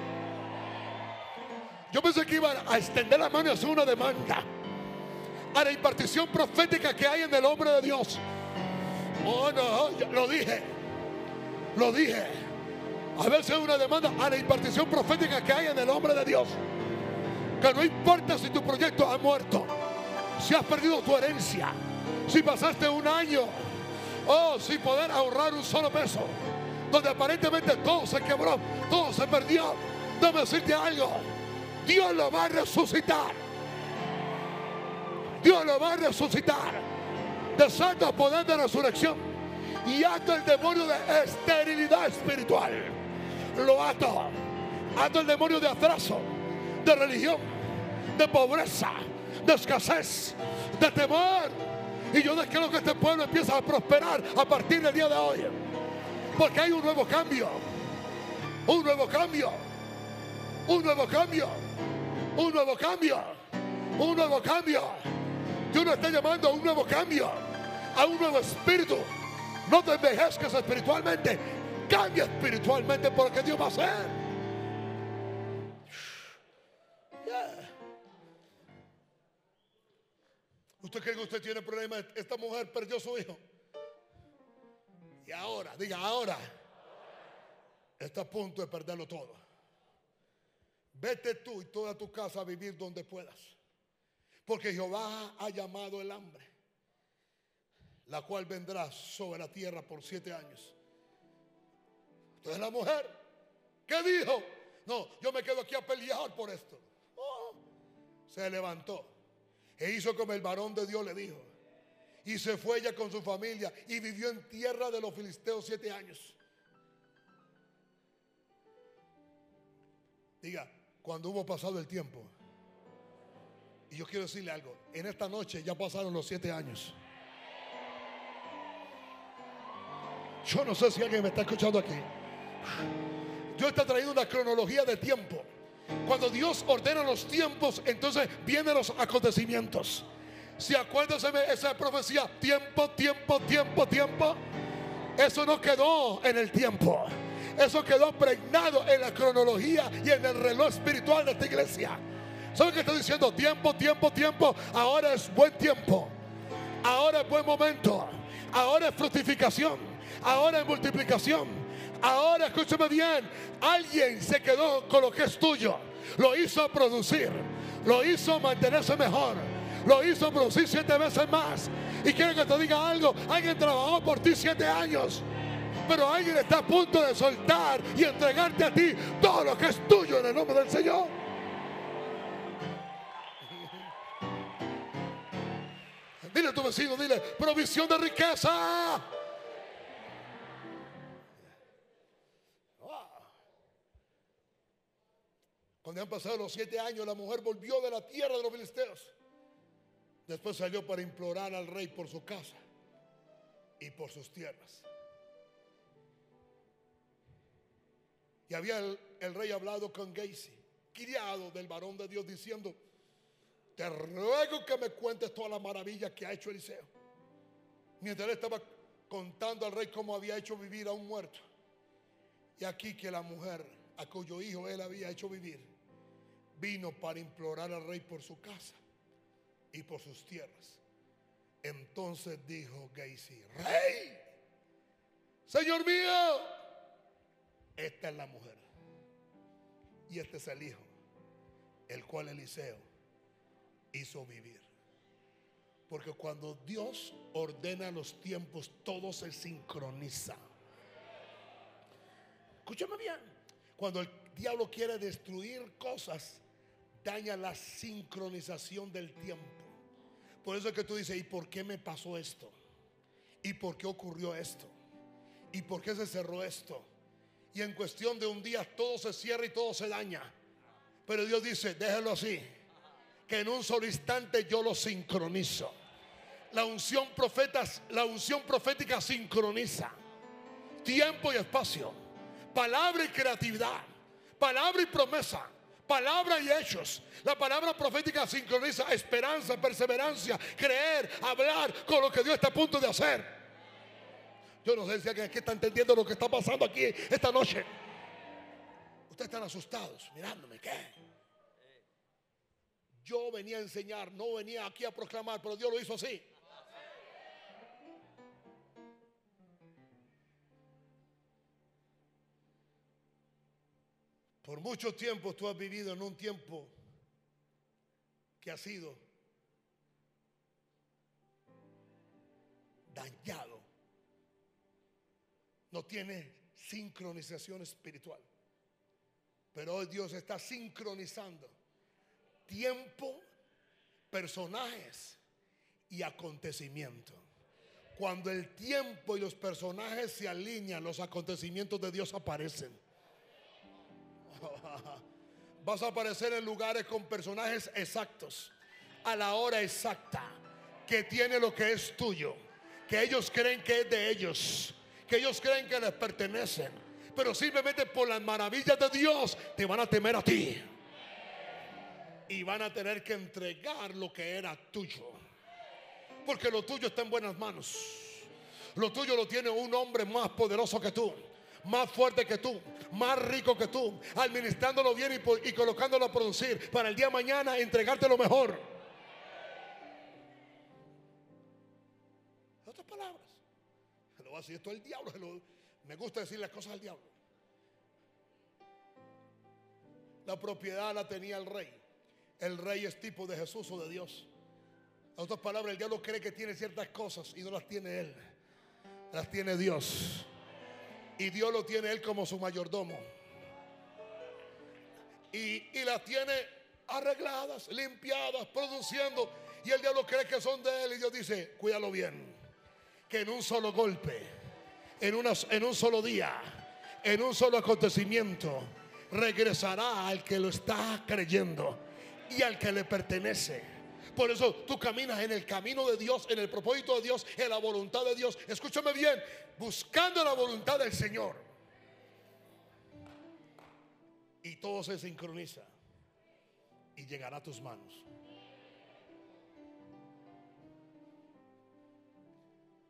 Yo pensé que iban a extender la mano y hacer una demanda a la impartición profética que hay en el hombre de Dios. Oh, no, lo dije. Lo dije. A veces una demanda a la impartición profética que hay en el hombre de Dios. Que no importa si tu proyecto ha muerto, si has perdido tu herencia, si pasaste un año, oh, sin poder ahorrar un solo peso, donde aparentemente todo se quebró, todo se perdió. Déjame decirte algo, Dios lo va a resucitar. Dios lo va a resucitar. Desata poder de resurrección y ato el demonio de esterilidad espiritual. Lo ato. Ato el demonio de atraso, de religión, de pobreza, de escasez, de temor. Y yo deseo que este pueblo empiece a prosperar a partir del día de hoy. Porque hay un nuevo cambio. Un nuevo cambio. Un nuevo cambio. Un nuevo cambio. Un nuevo cambio. Dios nos está llamando a un nuevo cambio. A un nuevo espíritu. No te envejezcas espiritualmente. Cambia espiritualmente por lo que Dios va a hacer. ¿Usted cree que usted tiene problemas? Esta mujer perdió su hijo. Y ahora, diga ahora, está a punto de perderlo todo. Vete tú y toda tu casa a vivir donde puedas. Porque Jehová ha llamado el hambre, la cual vendrá sobre la tierra por siete años. Entonces la mujer, ¿qué dijo? No, yo me quedo aquí a pelear por esto. Oh, se levantó e hizo como el varón de Dios le dijo. Y se fue ella con su familia y vivió en tierra de los filisteos siete años. Diga, cuando hubo pasado el tiempo. Y yo quiero decirle algo, en esta noche ya pasaron los siete años. Yo no sé si alguien me está escuchando aquí. Dios está trayendo una cronología de tiempo. Cuando Dios ordena los tiempos, entonces vienen los acontecimientos. Si acuérdense de esa profecía, tiempo, tiempo, tiempo, tiempo. Eso no quedó en el tiempo. Eso quedó pregnado en la cronología y en el reloj espiritual de esta iglesia. ¿Saben qué está diciendo? Tiempo, tiempo, tiempo. Ahora es buen tiempo. Ahora es buen momento. Ahora es fructificación. Ahora es multiplicación. Ahora escúchame bien. Alguien se quedó con lo que es tuyo. Lo hizo producir. Lo hizo mantenerse mejor. Lo hizo producir siete veces más. Y quiero que te diga algo. Alguien trabajó por ti siete años. Pero alguien está a punto de soltar y entregarte a ti todo lo que es tuyo en el nombre del Señor. Dile a tu vecino, dile, provisión de riqueza. Cuando han pasado los siete años, la mujer volvió de la tierra de los filisteos. Después salió para implorar al rey por su casa y por sus tierras. Y había el, rey hablado con Gacy, criado del varón de Dios, diciendo, te ruego que me cuentes toda la maravilla que ha hecho Eliseo. Mientras él estaba contando al rey cómo había hecho vivir a un muerto. Y aquí que la mujer a cuyo hijo él había hecho vivir, vino para implorar al rey por su casa y por sus tierras. Entonces dijo Gacy, rey, Señor mío, esta es la mujer y este es el hijo, el cual Eliseo hizo vivir. Porque cuando Dios ordena los tiempos, todo se sincroniza. Escúchame bien. Cuando el diablo quiere destruir cosas, daña la sincronización del tiempo. Por eso es que tú dices, ¿y por qué me pasó esto? ¿Y por qué ocurrió esto? ¿Y por qué se cerró esto? Y en cuestión de un día todo se cierra y todo se daña. Pero Dios dice, déjelo así. Que en un solo instante yo lo sincronizo. La unción, profetas, la unción profética sincroniza tiempo y espacio, palabra y creatividad, palabra y promesa, palabra y hechos. La palabra profética sincroniza esperanza, perseverancia, creer, hablar con lo que Dios está a punto de hacer. Yo no sé si alguien aquí está entendiendo lo que está pasando aquí esta noche. Ustedes están asustados, mirándome, ¿qué? Yo venía a enseñar, no venía aquí a proclamar, pero Dios lo hizo así. Por mucho tiempo tú has vivido en un tiempo que ha sido dañado. No tiene sincronización espiritual. Pero hoy Dios está sincronizando tiempo, personajes y acontecimientos. Cuando el tiempo y los personajes se alinean, los acontecimientos de Dios aparecen. Vas a aparecer en lugares con personajes exactos, a la hora exacta, que tiene lo que es tuyo, que ellos creen que es de ellos, que ellos creen que les pertenecen, pero simplemente por las maravillas de Dios te van a temer a ti. Y van a tener que entregar lo que era tuyo. Porque lo tuyo está en buenas manos. Lo tuyo lo tiene un hombre más poderoso que tú más fuerte que tú, más rico que tú, administrándolo bien y, colocándolo a producir para el día de mañana entregarte lo mejor. otras palabras, lo voy a decir esto al diablo, me gusta decir las cosas al diablo. La propiedad la tenía el rey. El rey es tipo de Jesús o de Dios. En otras palabras, el diablo cree que tiene ciertas cosas y no las tiene él. Las tiene Dios. Y Dios lo tiene él como su mayordomo. Y, las tiene arregladas, limpiadas, produciendo. Y el diablo cree que son de él. Y Dios dice, cuídalo bien. Que en un solo golpe, en, una, en un solo día, en un solo acontecimiento, regresará al que lo está creyendo y al que le pertenece. Por eso tú caminas en el camino de Dios, en el propósito de Dios, en la voluntad de Dios. Escúchame bien, buscando la voluntad del Señor. Y todo se sincroniza y llegará a tus manos.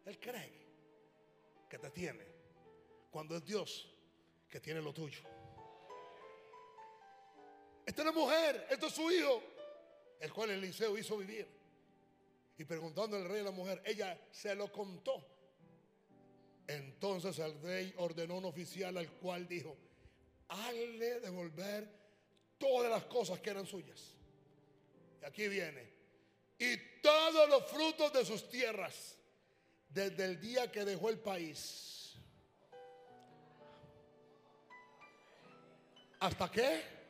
Él cree que te tiene cuando es Dios que tiene lo tuyo. Esta es la mujer, esto es su hijo el cual Eliseo hizo vivir. Y preguntando al rey a la mujer, ella se lo contó. Entonces el rey ordenó un oficial al cual dijo, hazle devolver todas las cosas que eran suyas. Y aquí viene. Y todos los frutos de sus tierras, desde el día que dejó el país. ¿Hasta qué?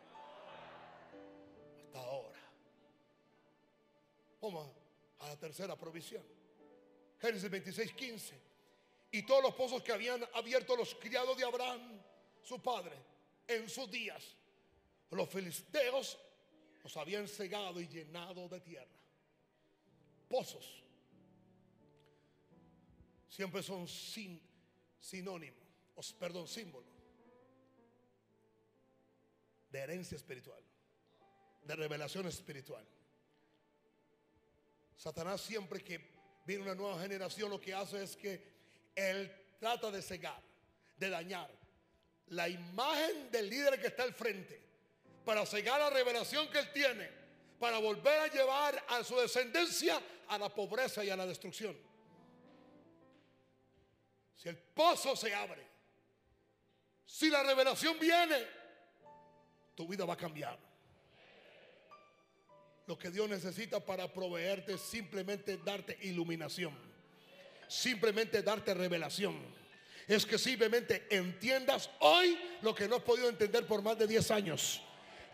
Vamos a la tercera provisión. Génesis 26, 15. Y todos los pozos que habían abierto los criados de Abraham, su padre, en sus días, los filisteos los habían cegado y llenado de tierra. Pozos siempre son sin, sinónimos, perdón, símbolo de herencia espiritual, de revelación espiritual. Satanás siempre que viene una nueva generación lo que hace es que él trata de cegar, de dañar la imagen del líder que está al frente, para cegar la revelación que él tiene, para volver a llevar a su descendencia a la pobreza y a la destrucción. Si el pozo se abre, si la revelación viene, tu vida va a cambiar. Lo que Dios necesita para proveerte es simplemente darte iluminación. Simplemente darte revelación. Es que simplemente entiendas hoy lo que no has podido entender por más de 10 años.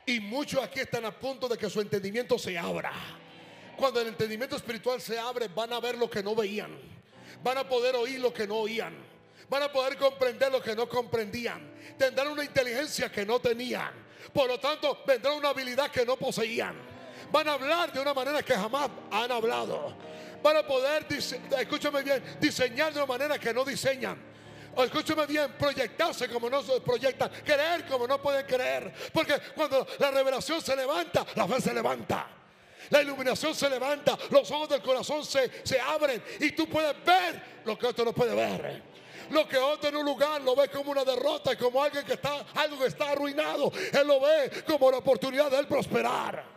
Y muchos aquí están a punto de que su entendimiento se abra. Cuando el entendimiento espiritual se abre, van a ver lo que no veían. Van a poder oír lo que no oían. Van a poder comprender lo que no comprendían. Tendrán una inteligencia que no tenían. Por lo tanto, vendrá una habilidad que no poseían van a hablar de una manera que jamás han hablado. Van a poder, escúchame bien, diseñar de una manera que no diseñan. O escúchame bien, proyectarse como no se proyectan, creer como no pueden creer. Porque cuando la revelación se levanta, la fe se levanta. La iluminación se levanta, los ojos del corazón se, se abren y tú puedes ver lo que otro no puede ver. Lo que otro en un lugar lo ve como una derrota como alguien que está, algo que está arruinado. Él lo ve como la oportunidad de él prosperar.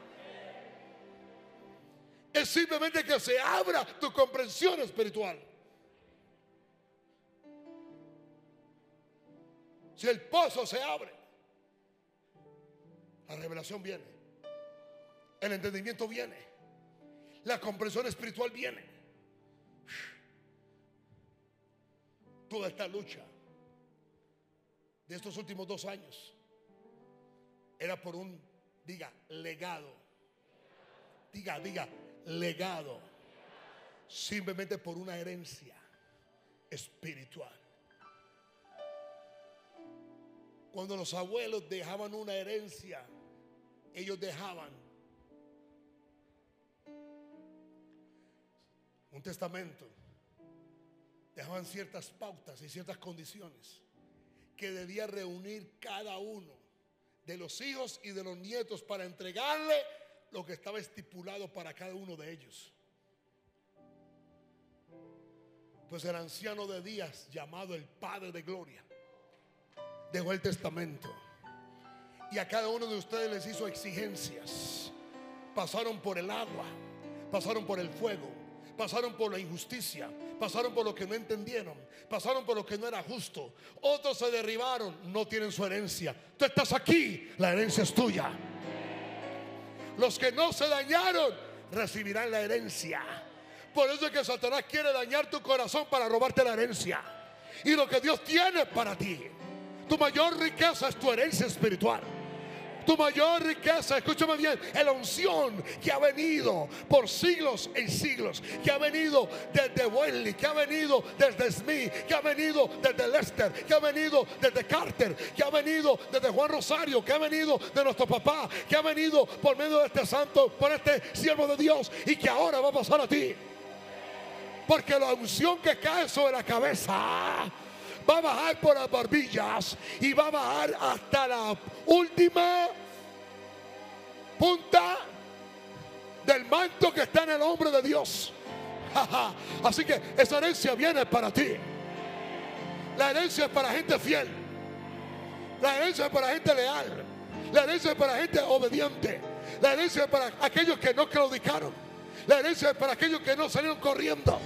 Es simplemente que se abra tu comprensión espiritual. Si el pozo se abre, La revelación viene. El entendimiento viene. La comprensión espiritual viene. Toda esta lucha de estos últimos dos años era por un, diga, legado. Diga, diga, legado. Simplemente por una herencia espiritual. Cuando los abuelos dejaban una herencia, ellos dejaban un testamento, dejaban ciertas pautas y ciertas condiciones que debía reunir cada uno de los hijos y de los nietos para entregarle lo que estaba estipulado para cada uno de ellos. Pues el anciano de días, llamado el Padre de Gloria, dejó el testamento. Y a cada uno de ustedes les hizo exigencias. Pasaron por el agua, pasaron por el fuego, pasaron por la injusticia, pasaron por lo que no entendieron, pasaron por lo que no era justo. Otros se derribaron, no tienen su herencia. Tú estás aquí, la herencia es tuya. Los que no se dañaron recibirán la herencia. Por eso es que Satanás quiere dañar tu corazón para robarte la herencia. Y lo que Dios tiene para ti. Tu mayor riqueza es tu herencia espiritual. Tu mayor riqueza, escúchame bien, la unción que ha venido por siglos y siglos, que ha venido desde Wesley, que ha venido desde Smith, que ha venido desde Lester, que ha venido desde Carter, que ha venido desde Juan Rosario, que ha venido de nuestro papá, que ha venido por medio de este santo, por este siervo de Dios y que ahora va a pasar a ti. Porque la unción que cae sobre la cabeza va a bajar por las barbillas y va a bajar hasta la última punta del manto que está en el hombre de Dios. Así que esa herencia viene para ti. La herencia es para gente fiel. La herencia es para gente leal. La herencia es para gente obediente. La herencia es para aquellos que no claudicaron. La herencia es para aquellos que no salieron corriendo.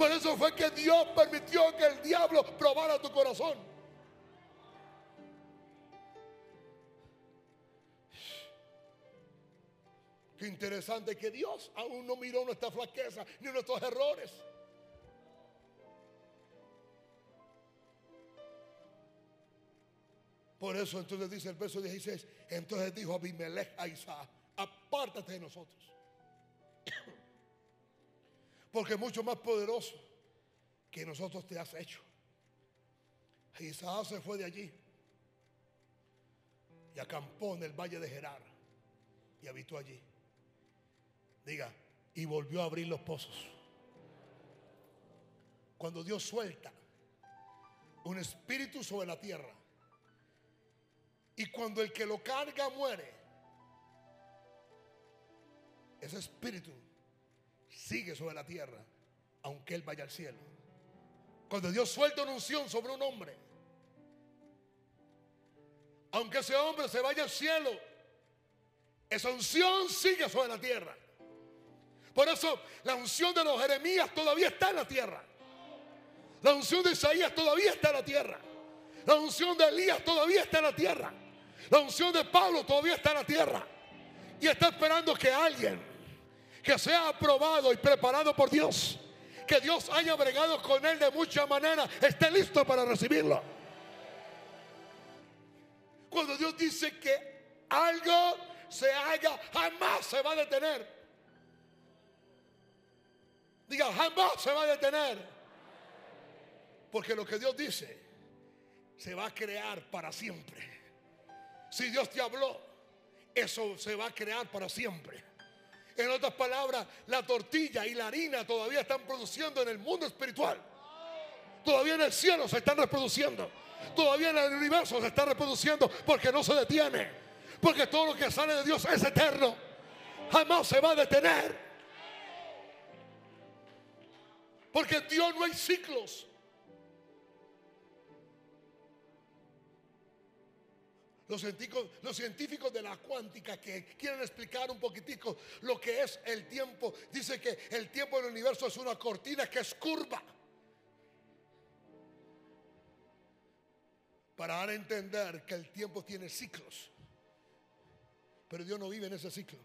Por eso fue que Dios permitió que el diablo probara tu corazón. Qué interesante que Dios aún no miró nuestra flaqueza ni nuestros errores. Por eso entonces dice el verso 16, entonces dijo Abimelech a Isaac, apártate de nosotros. Porque mucho más poderoso que nosotros te has hecho. Isaac se fue de allí y acampó en el valle de Gerar y habitó allí. Diga, y volvió a abrir los pozos. Cuando Dios suelta un espíritu sobre la tierra y cuando el que lo carga muere, ese espíritu sigue sobre la tierra, aunque él vaya al cielo. Cuando Dios suelta una unción sobre un hombre, aunque ese hombre se vaya al cielo, esa unción sigue sobre la tierra. Por eso la unción de los Jeremías todavía está en la tierra. La unción de Isaías todavía está en la tierra. La unción de Elías todavía está en la tierra. La unción de Pablo todavía está en la tierra. Y está esperando que alguien que sea aprobado y preparado por Dios, que Dios haya bregado con él de mucha manera, esté listo para recibirlo. Cuando Dios dice que algo se haga, jamás se va a detener. Diga, jamás se va a detener. Porque lo que Dios dice se va a crear para siempre. Si Dios te habló, eso se va a crear para siempre. En otras palabras, la tortilla y la harina todavía están produciendo en el mundo espiritual. Todavía en el cielo se están reproduciendo. Todavía en el universo se está reproduciendo porque no se detiene. Porque todo lo que sale de Dios es eterno. Jamás se va a detener. Porque en Dios no hay ciclos. Los científicos, de la cuántica que quieren explicar un poquitico lo que es el tiempo, dice que el tiempo en el universo es una cortina que es curva. Para dar a entender que el tiempo tiene ciclos. Pero Dios no vive en ese ciclo.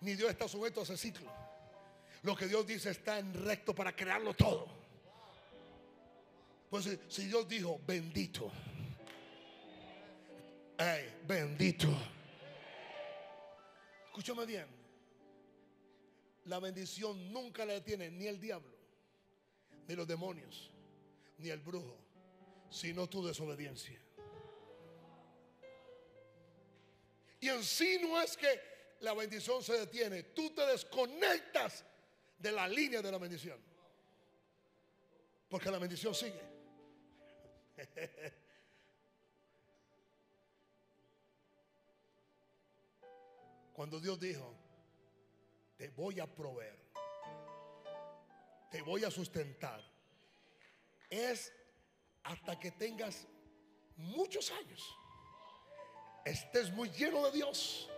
Ni Dios está sujeto a ese ciclo. Lo que Dios dice está en recto para crearlo todo. Pues si Dios dijo, bendito. Ey, bendito. Escúchame bien. La bendición nunca la detiene ni el diablo, ni los demonios, ni el brujo, sino tu desobediencia. Y en sí no es que la bendición se detiene, tú te desconectas de la línea de la bendición. Porque la bendición sigue. Cuando Dios dijo, te voy a proveer, te voy a sustentar, es hasta que tengas muchos años, estés muy lleno de Dios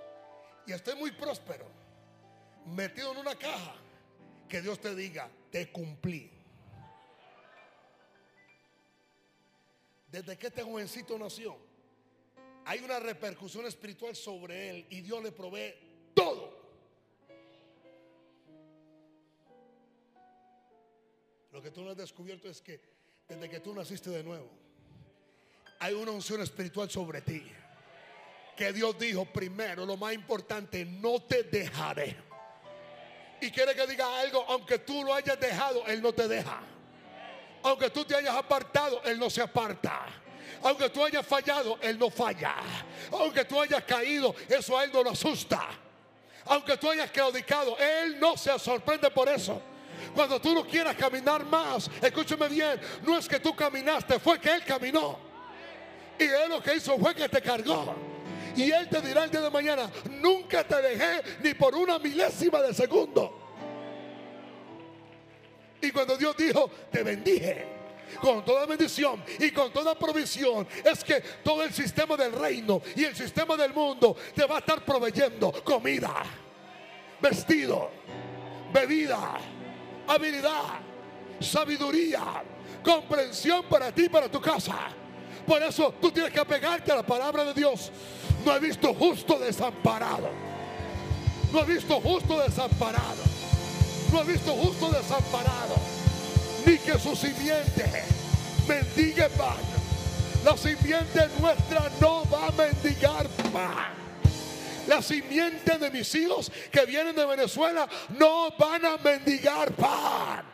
y estés muy próspero, metido en una caja, que Dios te diga, te cumplí. Desde que este jovencito nació, hay una repercusión espiritual sobre él y Dios le provee todo. Lo que tú no has descubierto es que desde que tú naciste de nuevo, hay una unción espiritual sobre ti. Que Dios dijo primero, lo más importante, no te dejaré. Y quiere que diga algo, aunque tú lo hayas dejado, Él no te deja. Aunque tú te hayas apartado, Él no se aparta. Aunque tú hayas fallado, Él no falla. Aunque tú hayas caído, eso a Él no lo asusta. Aunque tú hayas claudicado, Él no se sorprende por eso. Cuando tú no quieras caminar más, escúchame bien, no es que tú caminaste, fue que Él caminó. Y Él lo que hizo fue que te cargó. Y Él te dirá el día de mañana, nunca te dejé ni por una milésima de segundo. Y cuando Dios dijo, te bendije con toda bendición y con toda provisión, es que todo el sistema del reino y el sistema del mundo te va a estar proveyendo comida, vestido, bebida, habilidad, sabiduría, comprensión para ti para tu casa. Por eso tú tienes que apegarte a la palabra de Dios. No he visto justo desamparado. No he visto justo desamparado. No he visto justo desamparado. Que su simiente mendigue pan. La simiente nuestra no va a mendigar pan. La simiente de mis hijos que vienen de Venezuela no van a mendigar pan.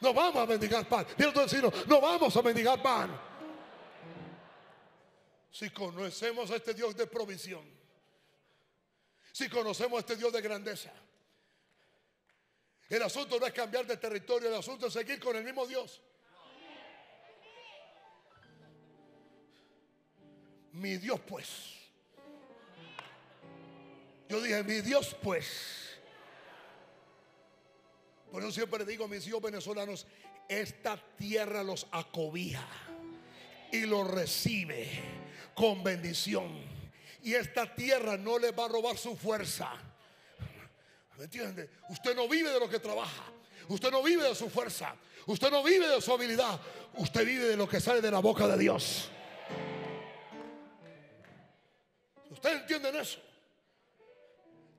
No vamos a mendigar pan. Dile a no vamos a mendigar pan. Si conocemos a este Dios de provisión, si conocemos a este Dios de grandeza, el asunto no es cambiar de territorio, el asunto es seguir con el mismo Dios. Mi Dios pues. Yo dije, mi Dios pues. Por eso siempre digo a mis hijos venezolanos, esta tierra los acobija y los recibe con bendición. Y esta tierra no les va a robar su fuerza. ¿Me entiende? Usted no vive de lo que trabaja. Usted no vive de su fuerza. Usted no vive de su habilidad. Usted vive de lo que sale de la boca de Dios. ¿Ustedes entienden eso?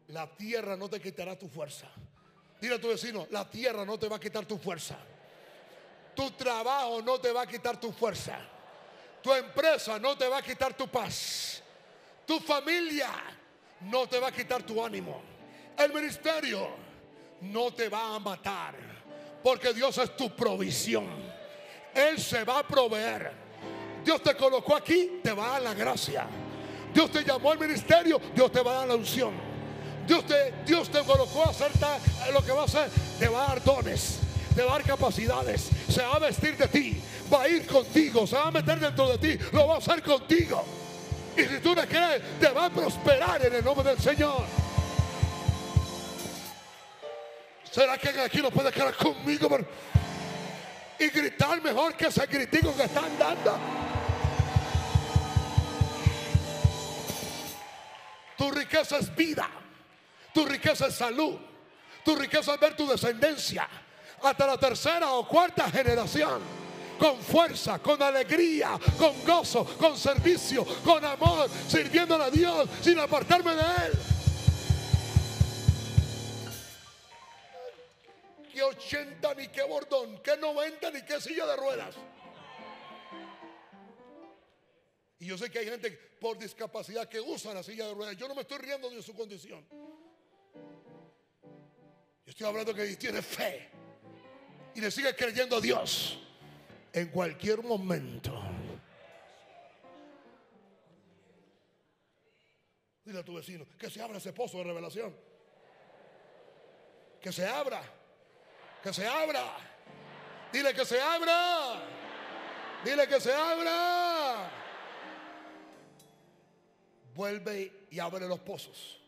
La tierra no te quitará tu fuerza. Dile a tu vecino, la tierra no te va a quitar tu fuerza. Tu trabajo no te va a quitar tu fuerza. Tu empresa no te va a quitar tu paz. Tu familia no te va a quitar tu ánimo. El ministerio no te va a matar. Porque Dios es tu provisión. Él se va a proveer. Dios te colocó aquí, te va a dar la gracia. Dios te llamó al ministerio, Dios te va a dar la unción. Dios te, Dios te colocó a hacer lo que va a hacer, te va a dar dones, te va a dar capacidades, se va a vestir de ti, va a ir contigo, se va a meter dentro de ti, lo va a hacer contigo. Y si tú le crees, te va a prosperar en el nombre del Señor. ¿Será que aquí no puede quedar conmigo y gritar mejor que ese gritico que están dando? Tu riqueza es vida. Tu riqueza es salud. Tu riqueza es ver tu descendencia hasta la tercera o cuarta generación. con fuerza, con alegría, con gozo, con servicio, con amor, sirviéndole a Dios sin apartarme de Él. Que 80 ni que bordón, que 90 ni que silla de ruedas. Y yo sé que hay gente por discapacidad que usa la silla de ruedas. Yo no me estoy riendo de su condición. Yo estoy hablando que tiene fe y le sigue creyendo a Dios en cualquier momento. Dile a tu vecino que se abra ese pozo de revelación. Que se abra. Que se abra. Dile que se abra. Dile que se abra. Vuelve y abre los pozos.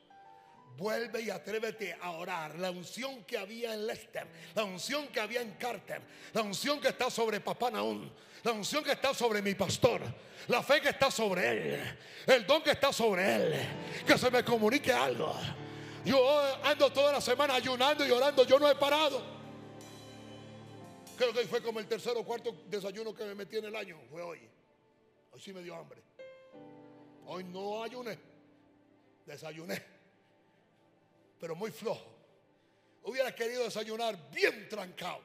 Vuelve y atrévete a orar. La unción que había en Lester, la unción que había en Carter, la unción que está sobre Papá Naún, la unción que está sobre mi pastor, la fe que está sobre él, el don que está sobre él. Que se me comunique algo. Yo ando toda la semana ayunando y orando, yo no he parado. Creo que fue como el tercer o cuarto desayuno que me metí en el año, fue hoy. Hoy sí me dio hambre. Hoy no ayuné, desayuné pero muy flojo. Hubiera querido desayunar bien trancado.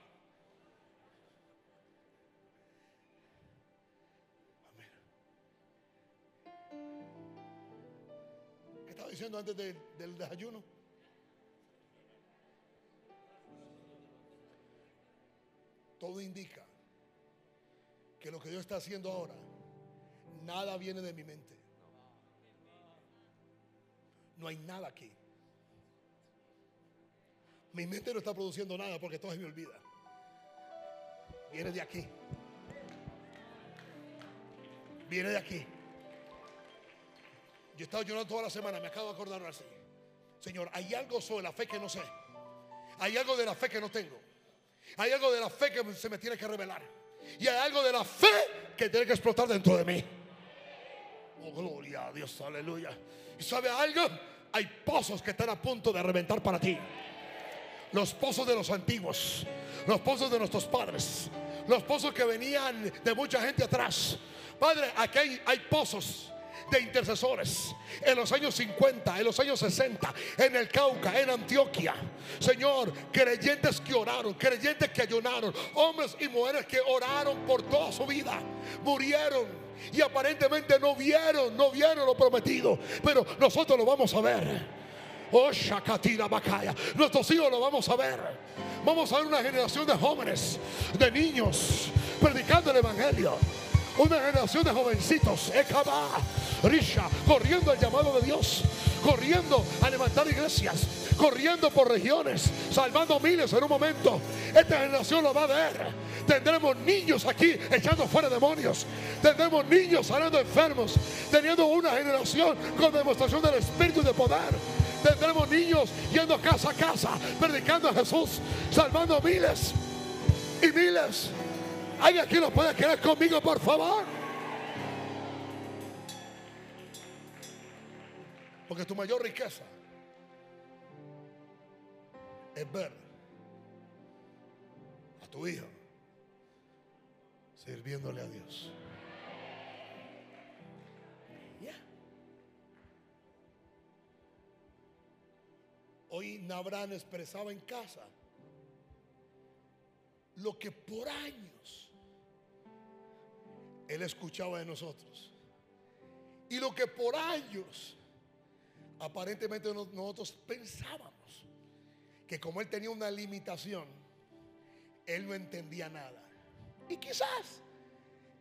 ¿Qué estaba diciendo antes del desayuno? Todo indica que lo que Dios está haciendo ahora, nada viene de mi mente. No hay nada aquí. Mi mente no está produciendo nada porque todo se me olvida. Viene de aquí. Viene de aquí. Yo he estado llorando toda la semana, me acabo de acordar así. Señor, hay algo sobre la fe que no sé. Hay algo de la fe que no tengo. Hay algo de la fe que se me tiene que revelar. Y hay algo de la fe que tiene que explotar dentro de mí. Oh, gloria a Dios, aleluya. ¿Y sabe algo? Hay pozos que están a punto de reventar para ti los pozos de los antiguos, los pozos de nuestros padres, los pozos que venían de mucha gente atrás. Padre, aquí hay, pozos de intercesores en los años 50, en los años 60, en el Cauca, en Antioquia. Señor, creyentes que oraron, creyentes que ayunaron, hombres y mujeres que oraron por toda su vida, murieron y aparentemente no vieron, no vieron lo prometido, pero nosotros lo vamos a ver. Oh, Shakatira Bakaya. Nuestros hijos lo vamos a ver. Vamos a ver una generación de jóvenes, de niños, predicando el Evangelio. Una generación de jovencitos, Ekaba, Risha, corriendo al llamado de Dios, corriendo a levantar iglesias, corriendo por regiones, salvando miles en un momento. Esta generación lo va a ver. Tendremos niños aquí echando fuera demonios. Tendremos niños sanando enfermos. Teniendo una generación con demostración del Espíritu de poder. Tendremos niños yendo casa a casa, predicando a Jesús, salvando miles y miles. ¿Alguien aquí lo puede quedar conmigo, por favor? Porque tu mayor riqueza es ver a tu hijo sirviéndole a Dios. Hoy Nabrán expresaba en casa lo que por años él escuchaba de nosotros. Y lo que por años aparentemente nosotros pensábamos que como él tenía una limitación, él no entendía nada. Y quizás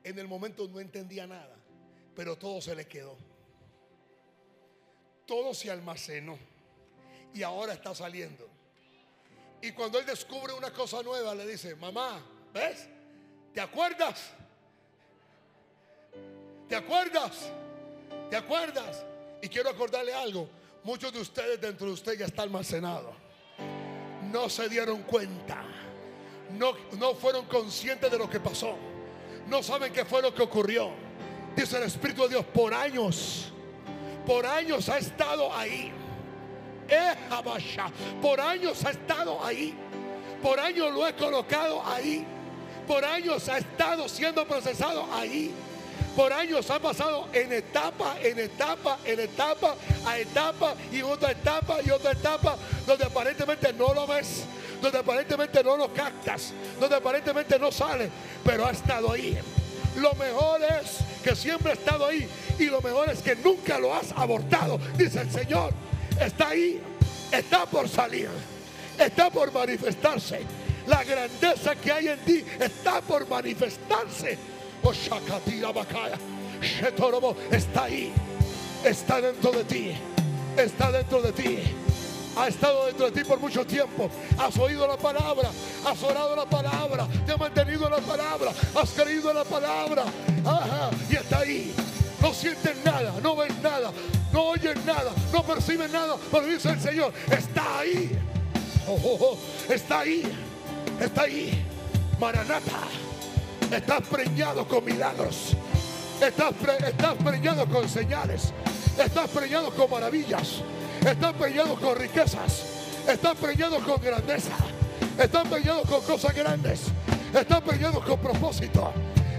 en el momento no entendía nada, pero todo se le quedó. Todo se almacenó y ahora está saliendo. Y cuando él descubre una cosa nueva, le dice, mamá, ¿ves? ¿Te acuerdas? ¿Te acuerdas? ¿Te acuerdas? Y quiero acordarle algo. Muchos de ustedes dentro de usted ya está almacenado. No se dieron cuenta. No, no fueron conscientes de lo que pasó. No saben qué fue lo que ocurrió. Dice el Espíritu de Dios, por años, por años ha estado ahí. Por años ha estado ahí. Por años lo he colocado ahí. Por años ha estado siendo procesado ahí. Por años ha pasado en etapa, en etapa, en etapa, a etapa y otra etapa y otra etapa, donde aparentemente no lo ves, donde aparentemente no lo captas, donde aparentemente no sale, pero ha estado ahí. Lo mejor es que siempre ha estado ahí y lo mejor es que nunca lo has abortado, dice el Señor. Está ahí, está por salir, está por manifestarse. La grandeza que hay en ti está por manifestarse. Está ahí. Está dentro de ti. Está dentro de ti. Ha estado dentro de ti por mucho tiempo. Has oído la palabra. Has orado la palabra. Te has mantenido en la palabra. Has creído la palabra. Y está ahí. No sientes nada. No ves nada. No oyes nada. No percibes nada. Pero dice el Señor. Está ahí. Oh, oh, oh. Está ahí. Está ahí. Maranata. Estás preñado con milagros. Estás, pre- estás preñado con señales. Estás preñado con maravillas. Estás preñado con riquezas. Estás preñado con grandeza. Estás preñado con cosas grandes. Estás preñado con propósito.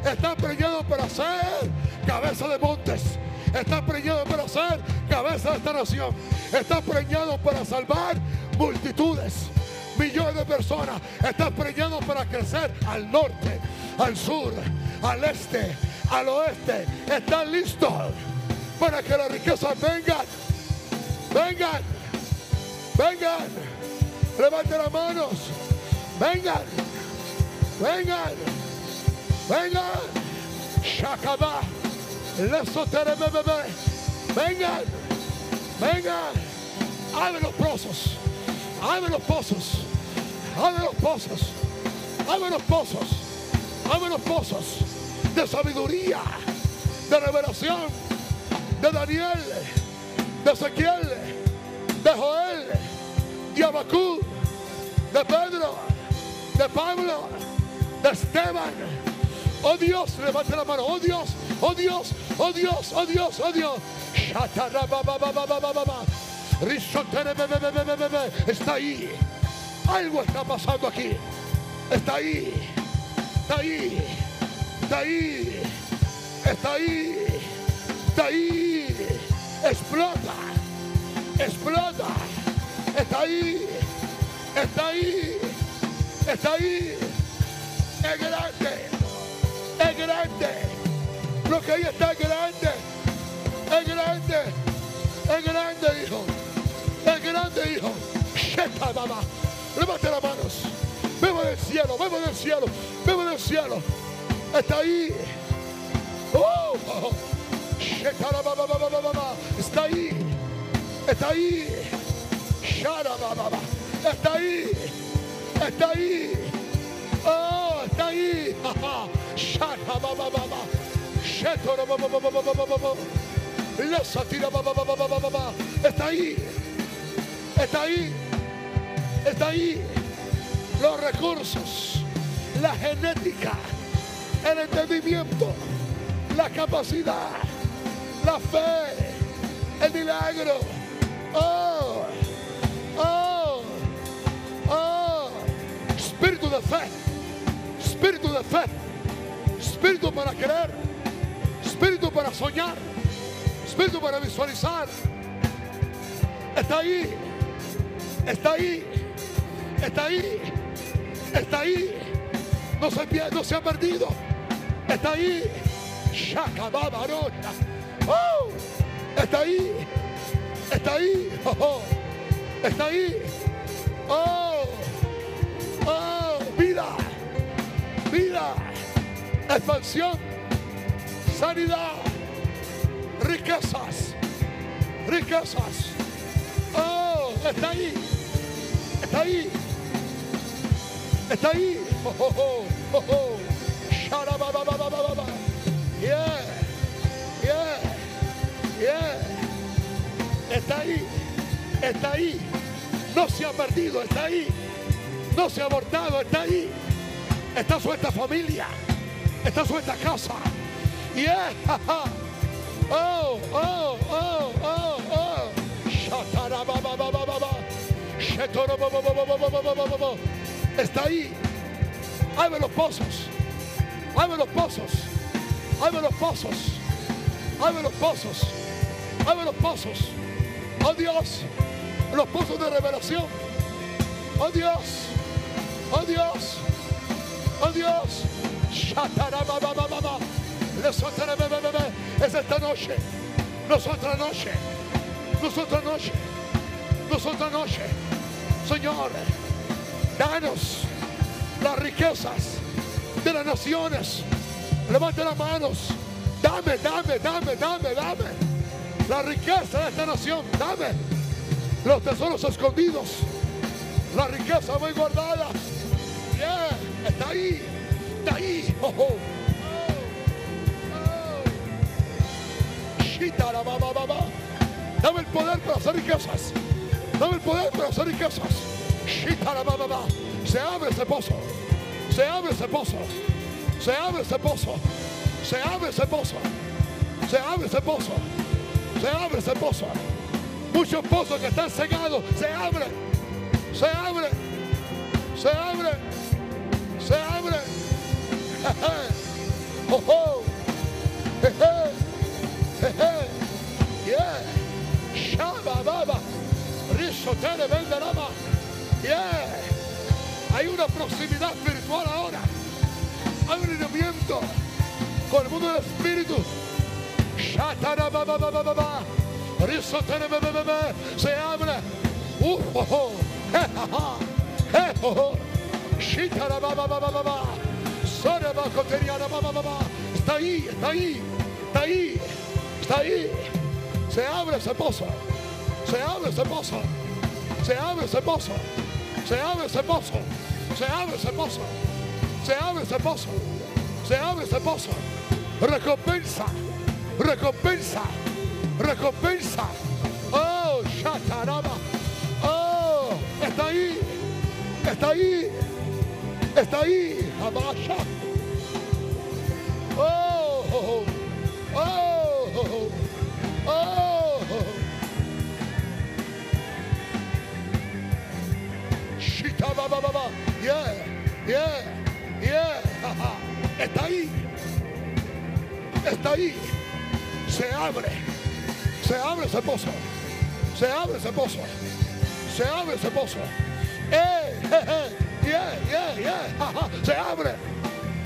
Estás preñado para ser cabeza de montes. Estás preñado para ser cabeza de esta nación. Estás preñado para salvar multitudes millones de personas. Estás preñado para crecer al norte, al sur, al este, al oeste. Estás listo para que las riquezas vengan. Vengan. Vengan. Levanten las manos. Vengan. Vengan. Vengan. Shakaba. Leso terebebebe. Vengan. Vengan. Abre los pozos. Abre los pozos. Abre los pozos. Abre los pozos. Abre los pozos de sabiduría, de revelación, de Daniel, de Ezequiel, de Joel, de Abacú, de Pedro, de Pablo, de Esteban. Oh Dios, levante la mano. Oh Dios, oh Dios, oh Dios, oh Dios, oh Dios. Está ahí. Algo está pasando aquí. Está ahí. Está ahí. Está ahí. Está ahí. Está ahí. Explota. Explota. Está ahí. Está ahí. Está ahí. Es grande. Es grande. Lo que ahí está es grande. Es grande. Es grande, hijo. Es grande, hijo. Mamá. Levante las manos. Vemos del cielo, vemos del cielo, vemos del cielo. Está ahí. Oh, shetorababababababab. Está ahí, está ahí. Shabababababababab. Está ahí, está ahí. Oh, está ahí. Shabababababababab. Lesa tira bababababababab. Está ahí, está ahí, está ahí. Los recursos, la genética, el entendimiento, la capacidad, la fe, el milagro. Oh, oh, oh. Espíritu de fe, espíritu de fe, espíritu para creer, espíritu para soñar, espíritu para visualizar. Está ahí, está ahí, está ahí, está ahí. No se, pierde, no se ha perdido. Está ahí. Oh, está ahí. Está ahí. Oh, oh. Está ahí. Oh, oh, vida, vida, expansión, sanidad, riquezas, riquezas. Oh, está ahí. Está ahí. Está ahí. Oh, oh, oh, oh, oh. Yeah. Yeah. Yeah. Está ahí. Está ahí. No se ha perdido. Está ahí. No se ha abortado. Está ahí. Está suelta familia. Está suelta casa. Yeah. Oh, oh, oh, oh, oh está ahí. Abre los pozos. Abre los pozos. Abre los pozos. Abre los pozos. Abre los pozos. Oh Dios, los pozos de revelación. Oh Dios. Oh Dios. Oh Dios. Es esta noche. Nosotras noche. Nosotras noche. Nosotras noche. Señor danos las riquezas de las naciones. Levante las manos. Dame, dame, dame, dame, dame. La riqueza de esta nación. Dame los tesoros escondidos. La riqueza muy guardada. Yeah, está ahí. Está ahí. Oh, oh. Ba, ba. Dame el poder para hacer riquezas. Dame el poder para hacer riquezas. Se abre ese pozo. Se abre ese pozo. Se abre ese pozo. Se abre ese pozo. Se abre ese pozo. Se abre ese pozo. Muchos pozos que están cegados. Se abre. Se abre. Se abre. Se abre. Oh, oh. Yeah. Shaba baba. Risotele venderama. Yeah. Hay una proximidad virtual ahora. Hay un alineamiento con el mundo de espíritus. Se habla. Uh, oh, oh. Eh, oh, eh, oh. Está ahí, está ahí, está ahí, está ahí. Se abre ese pozo, se abre ese pozo, se abre ese pozo. Se abre ese pozo. Se abre ese pozo. Se abre ese pozo. Se abre ese pozo. Recompensa. Recompensa. Recompensa. Oh, shataraba. Oh, está ahí. Está ahí. Está ahí. Yeah, yeah, yeah. Está ahí. Está ahí. Se abre. Se abre ese pozo. Se abre ese pozo. Se abre ese pozo. Eh. Yeah, yeah, yeah. Se abre.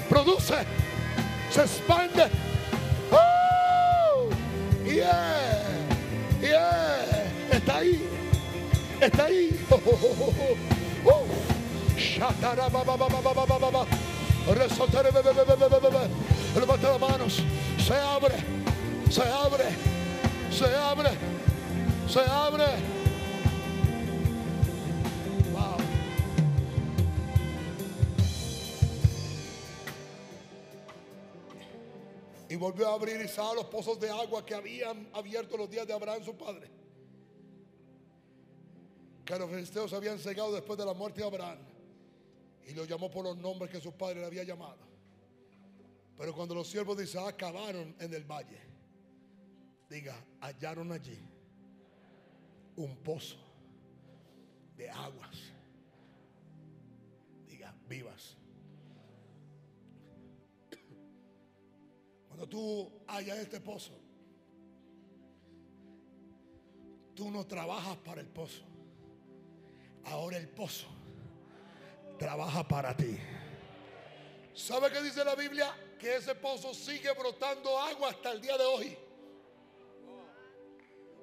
Produce. Se expande. Oh, yeah, yeah. Está ahí. Está ahí. Oh, oh, Levanta las manos. Se abre. Se abre. Se abre. Se abre. Y volvió a abrir y Isaac los pozos de agua que habían abierto los días de Abraham su padre que los filisteos habían cegado después de la muerte de Abraham. Y lo llamó por los nombres que su padre le había llamado. Pero cuando los siervos de Isaac acabaron en el valle, diga, hallaron allí un pozo de aguas. Diga, vivas. Cuando tú hallas este pozo, tú no trabajas para el pozo. Ahora el pozo trabaja para ti. ¿Sabe qué dice la Biblia? Que ese pozo sigue brotando agua hasta el día de hoy.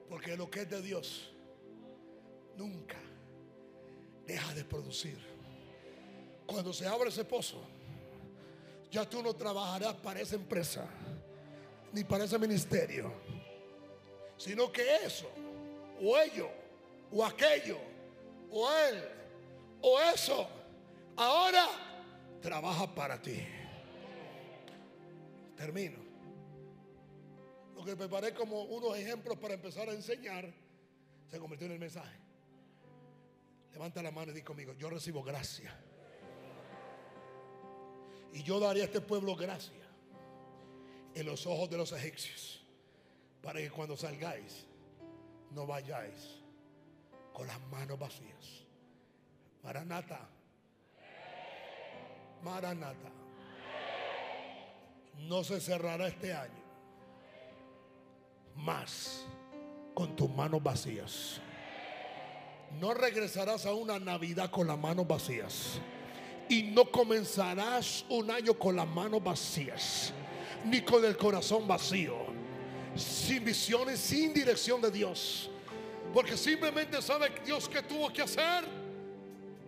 Porque lo que es de Dios nunca deja de producir. Cuando se abre ese pozo, ya tú no trabajarás para esa empresa ni para ese ministerio, sino que eso, o ello, o aquello, o él, o eso, ahora trabaja para ti. Termino. Lo que preparé como unos ejemplos para empezar a enseñar se convirtió en el mensaje. Levanta la mano y di conmigo, yo recibo gracia. Y yo daré a este pueblo gracia en los ojos de los egipcios. Para que cuando salgáis, no vayáis con las manos vacías. Maranata. Maranata. no se cerrará este año más con tus manos vacías. No regresarás a una Navidad con las manos vacías. Y no comenzarás un año con las manos vacías, ni con el corazón vacío, sin visiones, sin dirección de Dios. Porque simplemente sabe Dios que tuvo que hacer.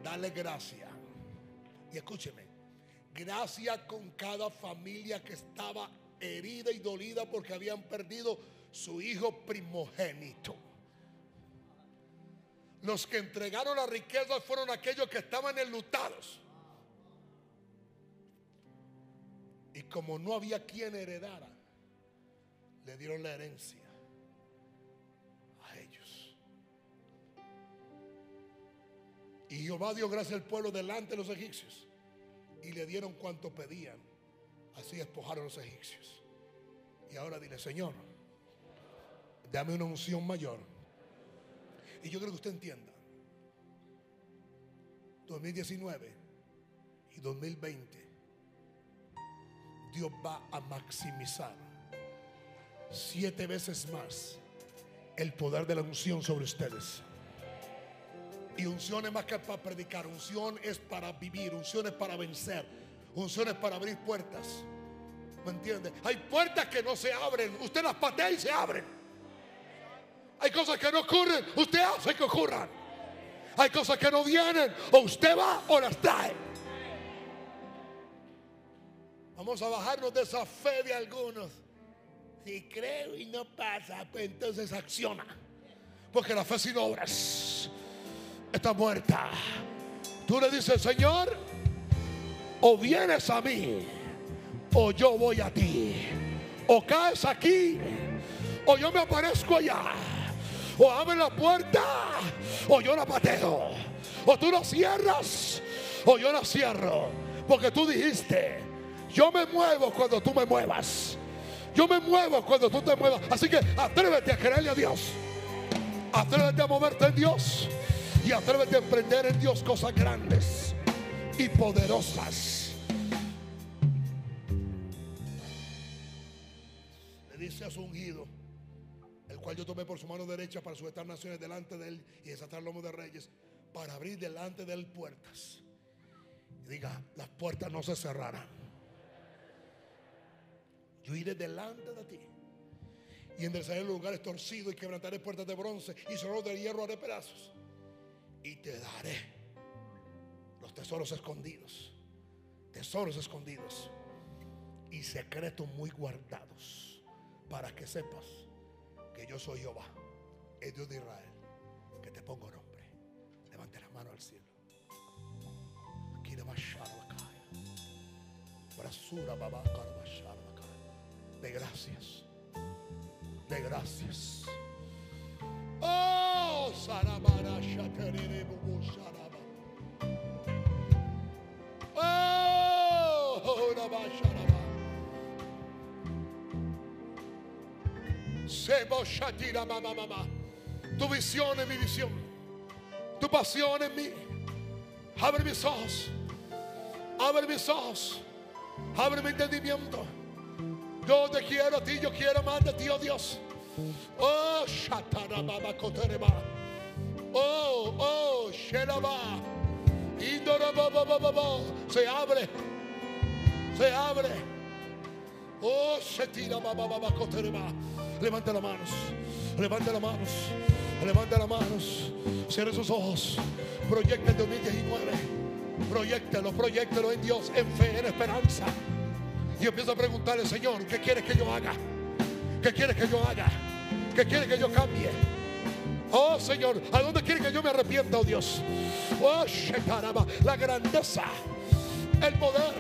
Dale gracia. Y escúcheme, gracia con cada familia que estaba herida y dolida porque habían perdido su hijo primogénito. Los que entregaron la riqueza fueron aquellos que estaban enlutados. Y como no había quien heredara, le dieron la herencia Y Jehová dio gracia al pueblo delante de los egipcios. Y le dieron cuanto pedían. Así despojaron los egipcios. Y ahora dile, Señor, dame una unción mayor. Y yo creo que usted entienda. 2019 y 2020 Dios va a maximizar siete veces más el poder de la unción sobre ustedes. Y unción es más que para predicar, unción es para vivir, unción es para vencer, unción es para abrir puertas. ¿Me entiende? Hay puertas que no se abren, usted las patea y se abren. Hay cosas que no ocurren, usted hace que ocurran. Hay cosas que no vienen, o usted va o las trae. Vamos a bajarnos de esa fe de algunos. Si creo y no pasa, pues entonces acciona. Porque la fe sin obras está muerta. Tú le dices, Señor, o vienes a mí, o yo voy a ti. O caes aquí, o yo me aparezco allá. O abre la puerta, o yo la pateo. O tú la cierras, o yo la cierro. Porque tú dijiste, yo me muevo cuando tú me muevas. Yo me muevo cuando tú te muevas. Así que atrévete a creerle a Dios. Atrévete a moverte en Dios. Y atrévete a emprender en Dios cosas grandes y poderosas. Le dice a su ungido, el cual yo tomé por su mano derecha para sujetar naciones delante de él y desatar lomo de reyes, para abrir delante de él puertas. Y diga, las puertas no se cerrarán yo iré delante de ti. Y enderezaré lugares torcidos y quebrantaré puertas de bronce y solo de hierro haré pedazos. Y te daré los tesoros escondidos. Tesoros escondidos. Y secretos muy guardados. Para que sepas que yo soy Jehová, el Dios de Israel, que te pongo nombre. Levante la mano al cielo. Aquí Brasura, babá, de gracias. De gracias. Oh, Sebo Shatira Mama Mama. Tu visión es mi visión. Tu pasión en mí. Abre mis ojos. Abre mis ojos. Abre mi entendimiento. Yo te quiero a ti, yo quiero más de ti, oh Dios. Oh, Shatarababa Kotereba. Oh, oh, Sheraba. Se abre. Se abre. Oh, Baba Kotereba. Levanta las manos. Levanta las manos. Levanta las manos. Cierre sus ojos. Proyecta el 2019. Proyectalo, proyectalo en Dios, en fe, en esperanza. Y empiezo a preguntarle, Señor, ¿qué quieres que yo haga? ¿Qué quieres que yo haga? ¿Qué quieres que yo cambie? Oh Señor, ¿a dónde quieres que yo me arrepienta, oh Dios? Oh, caramba, la grandeza, el poder,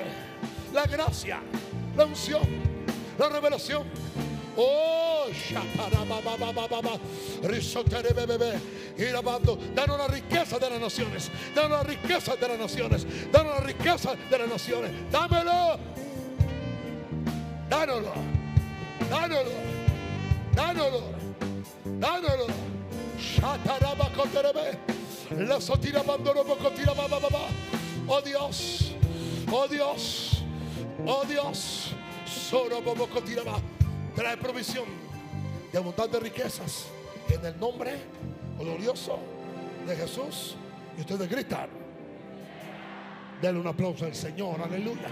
la gracia, la unción, la revelación. Oh, Danos la riqueza de las naciones. Danos la riqueza de las naciones. Danos la riqueza de las naciones. Dámelo. Dánoslo. Dánoslo. Dánoslo. Dánoslo. Oh Dios. Oh Dios. Oh Dios. Trae provisión de abundante riquezas en el nombre glorioso de Jesús. Y ustedes gritan. Denle un aplauso al Señor. Aleluya.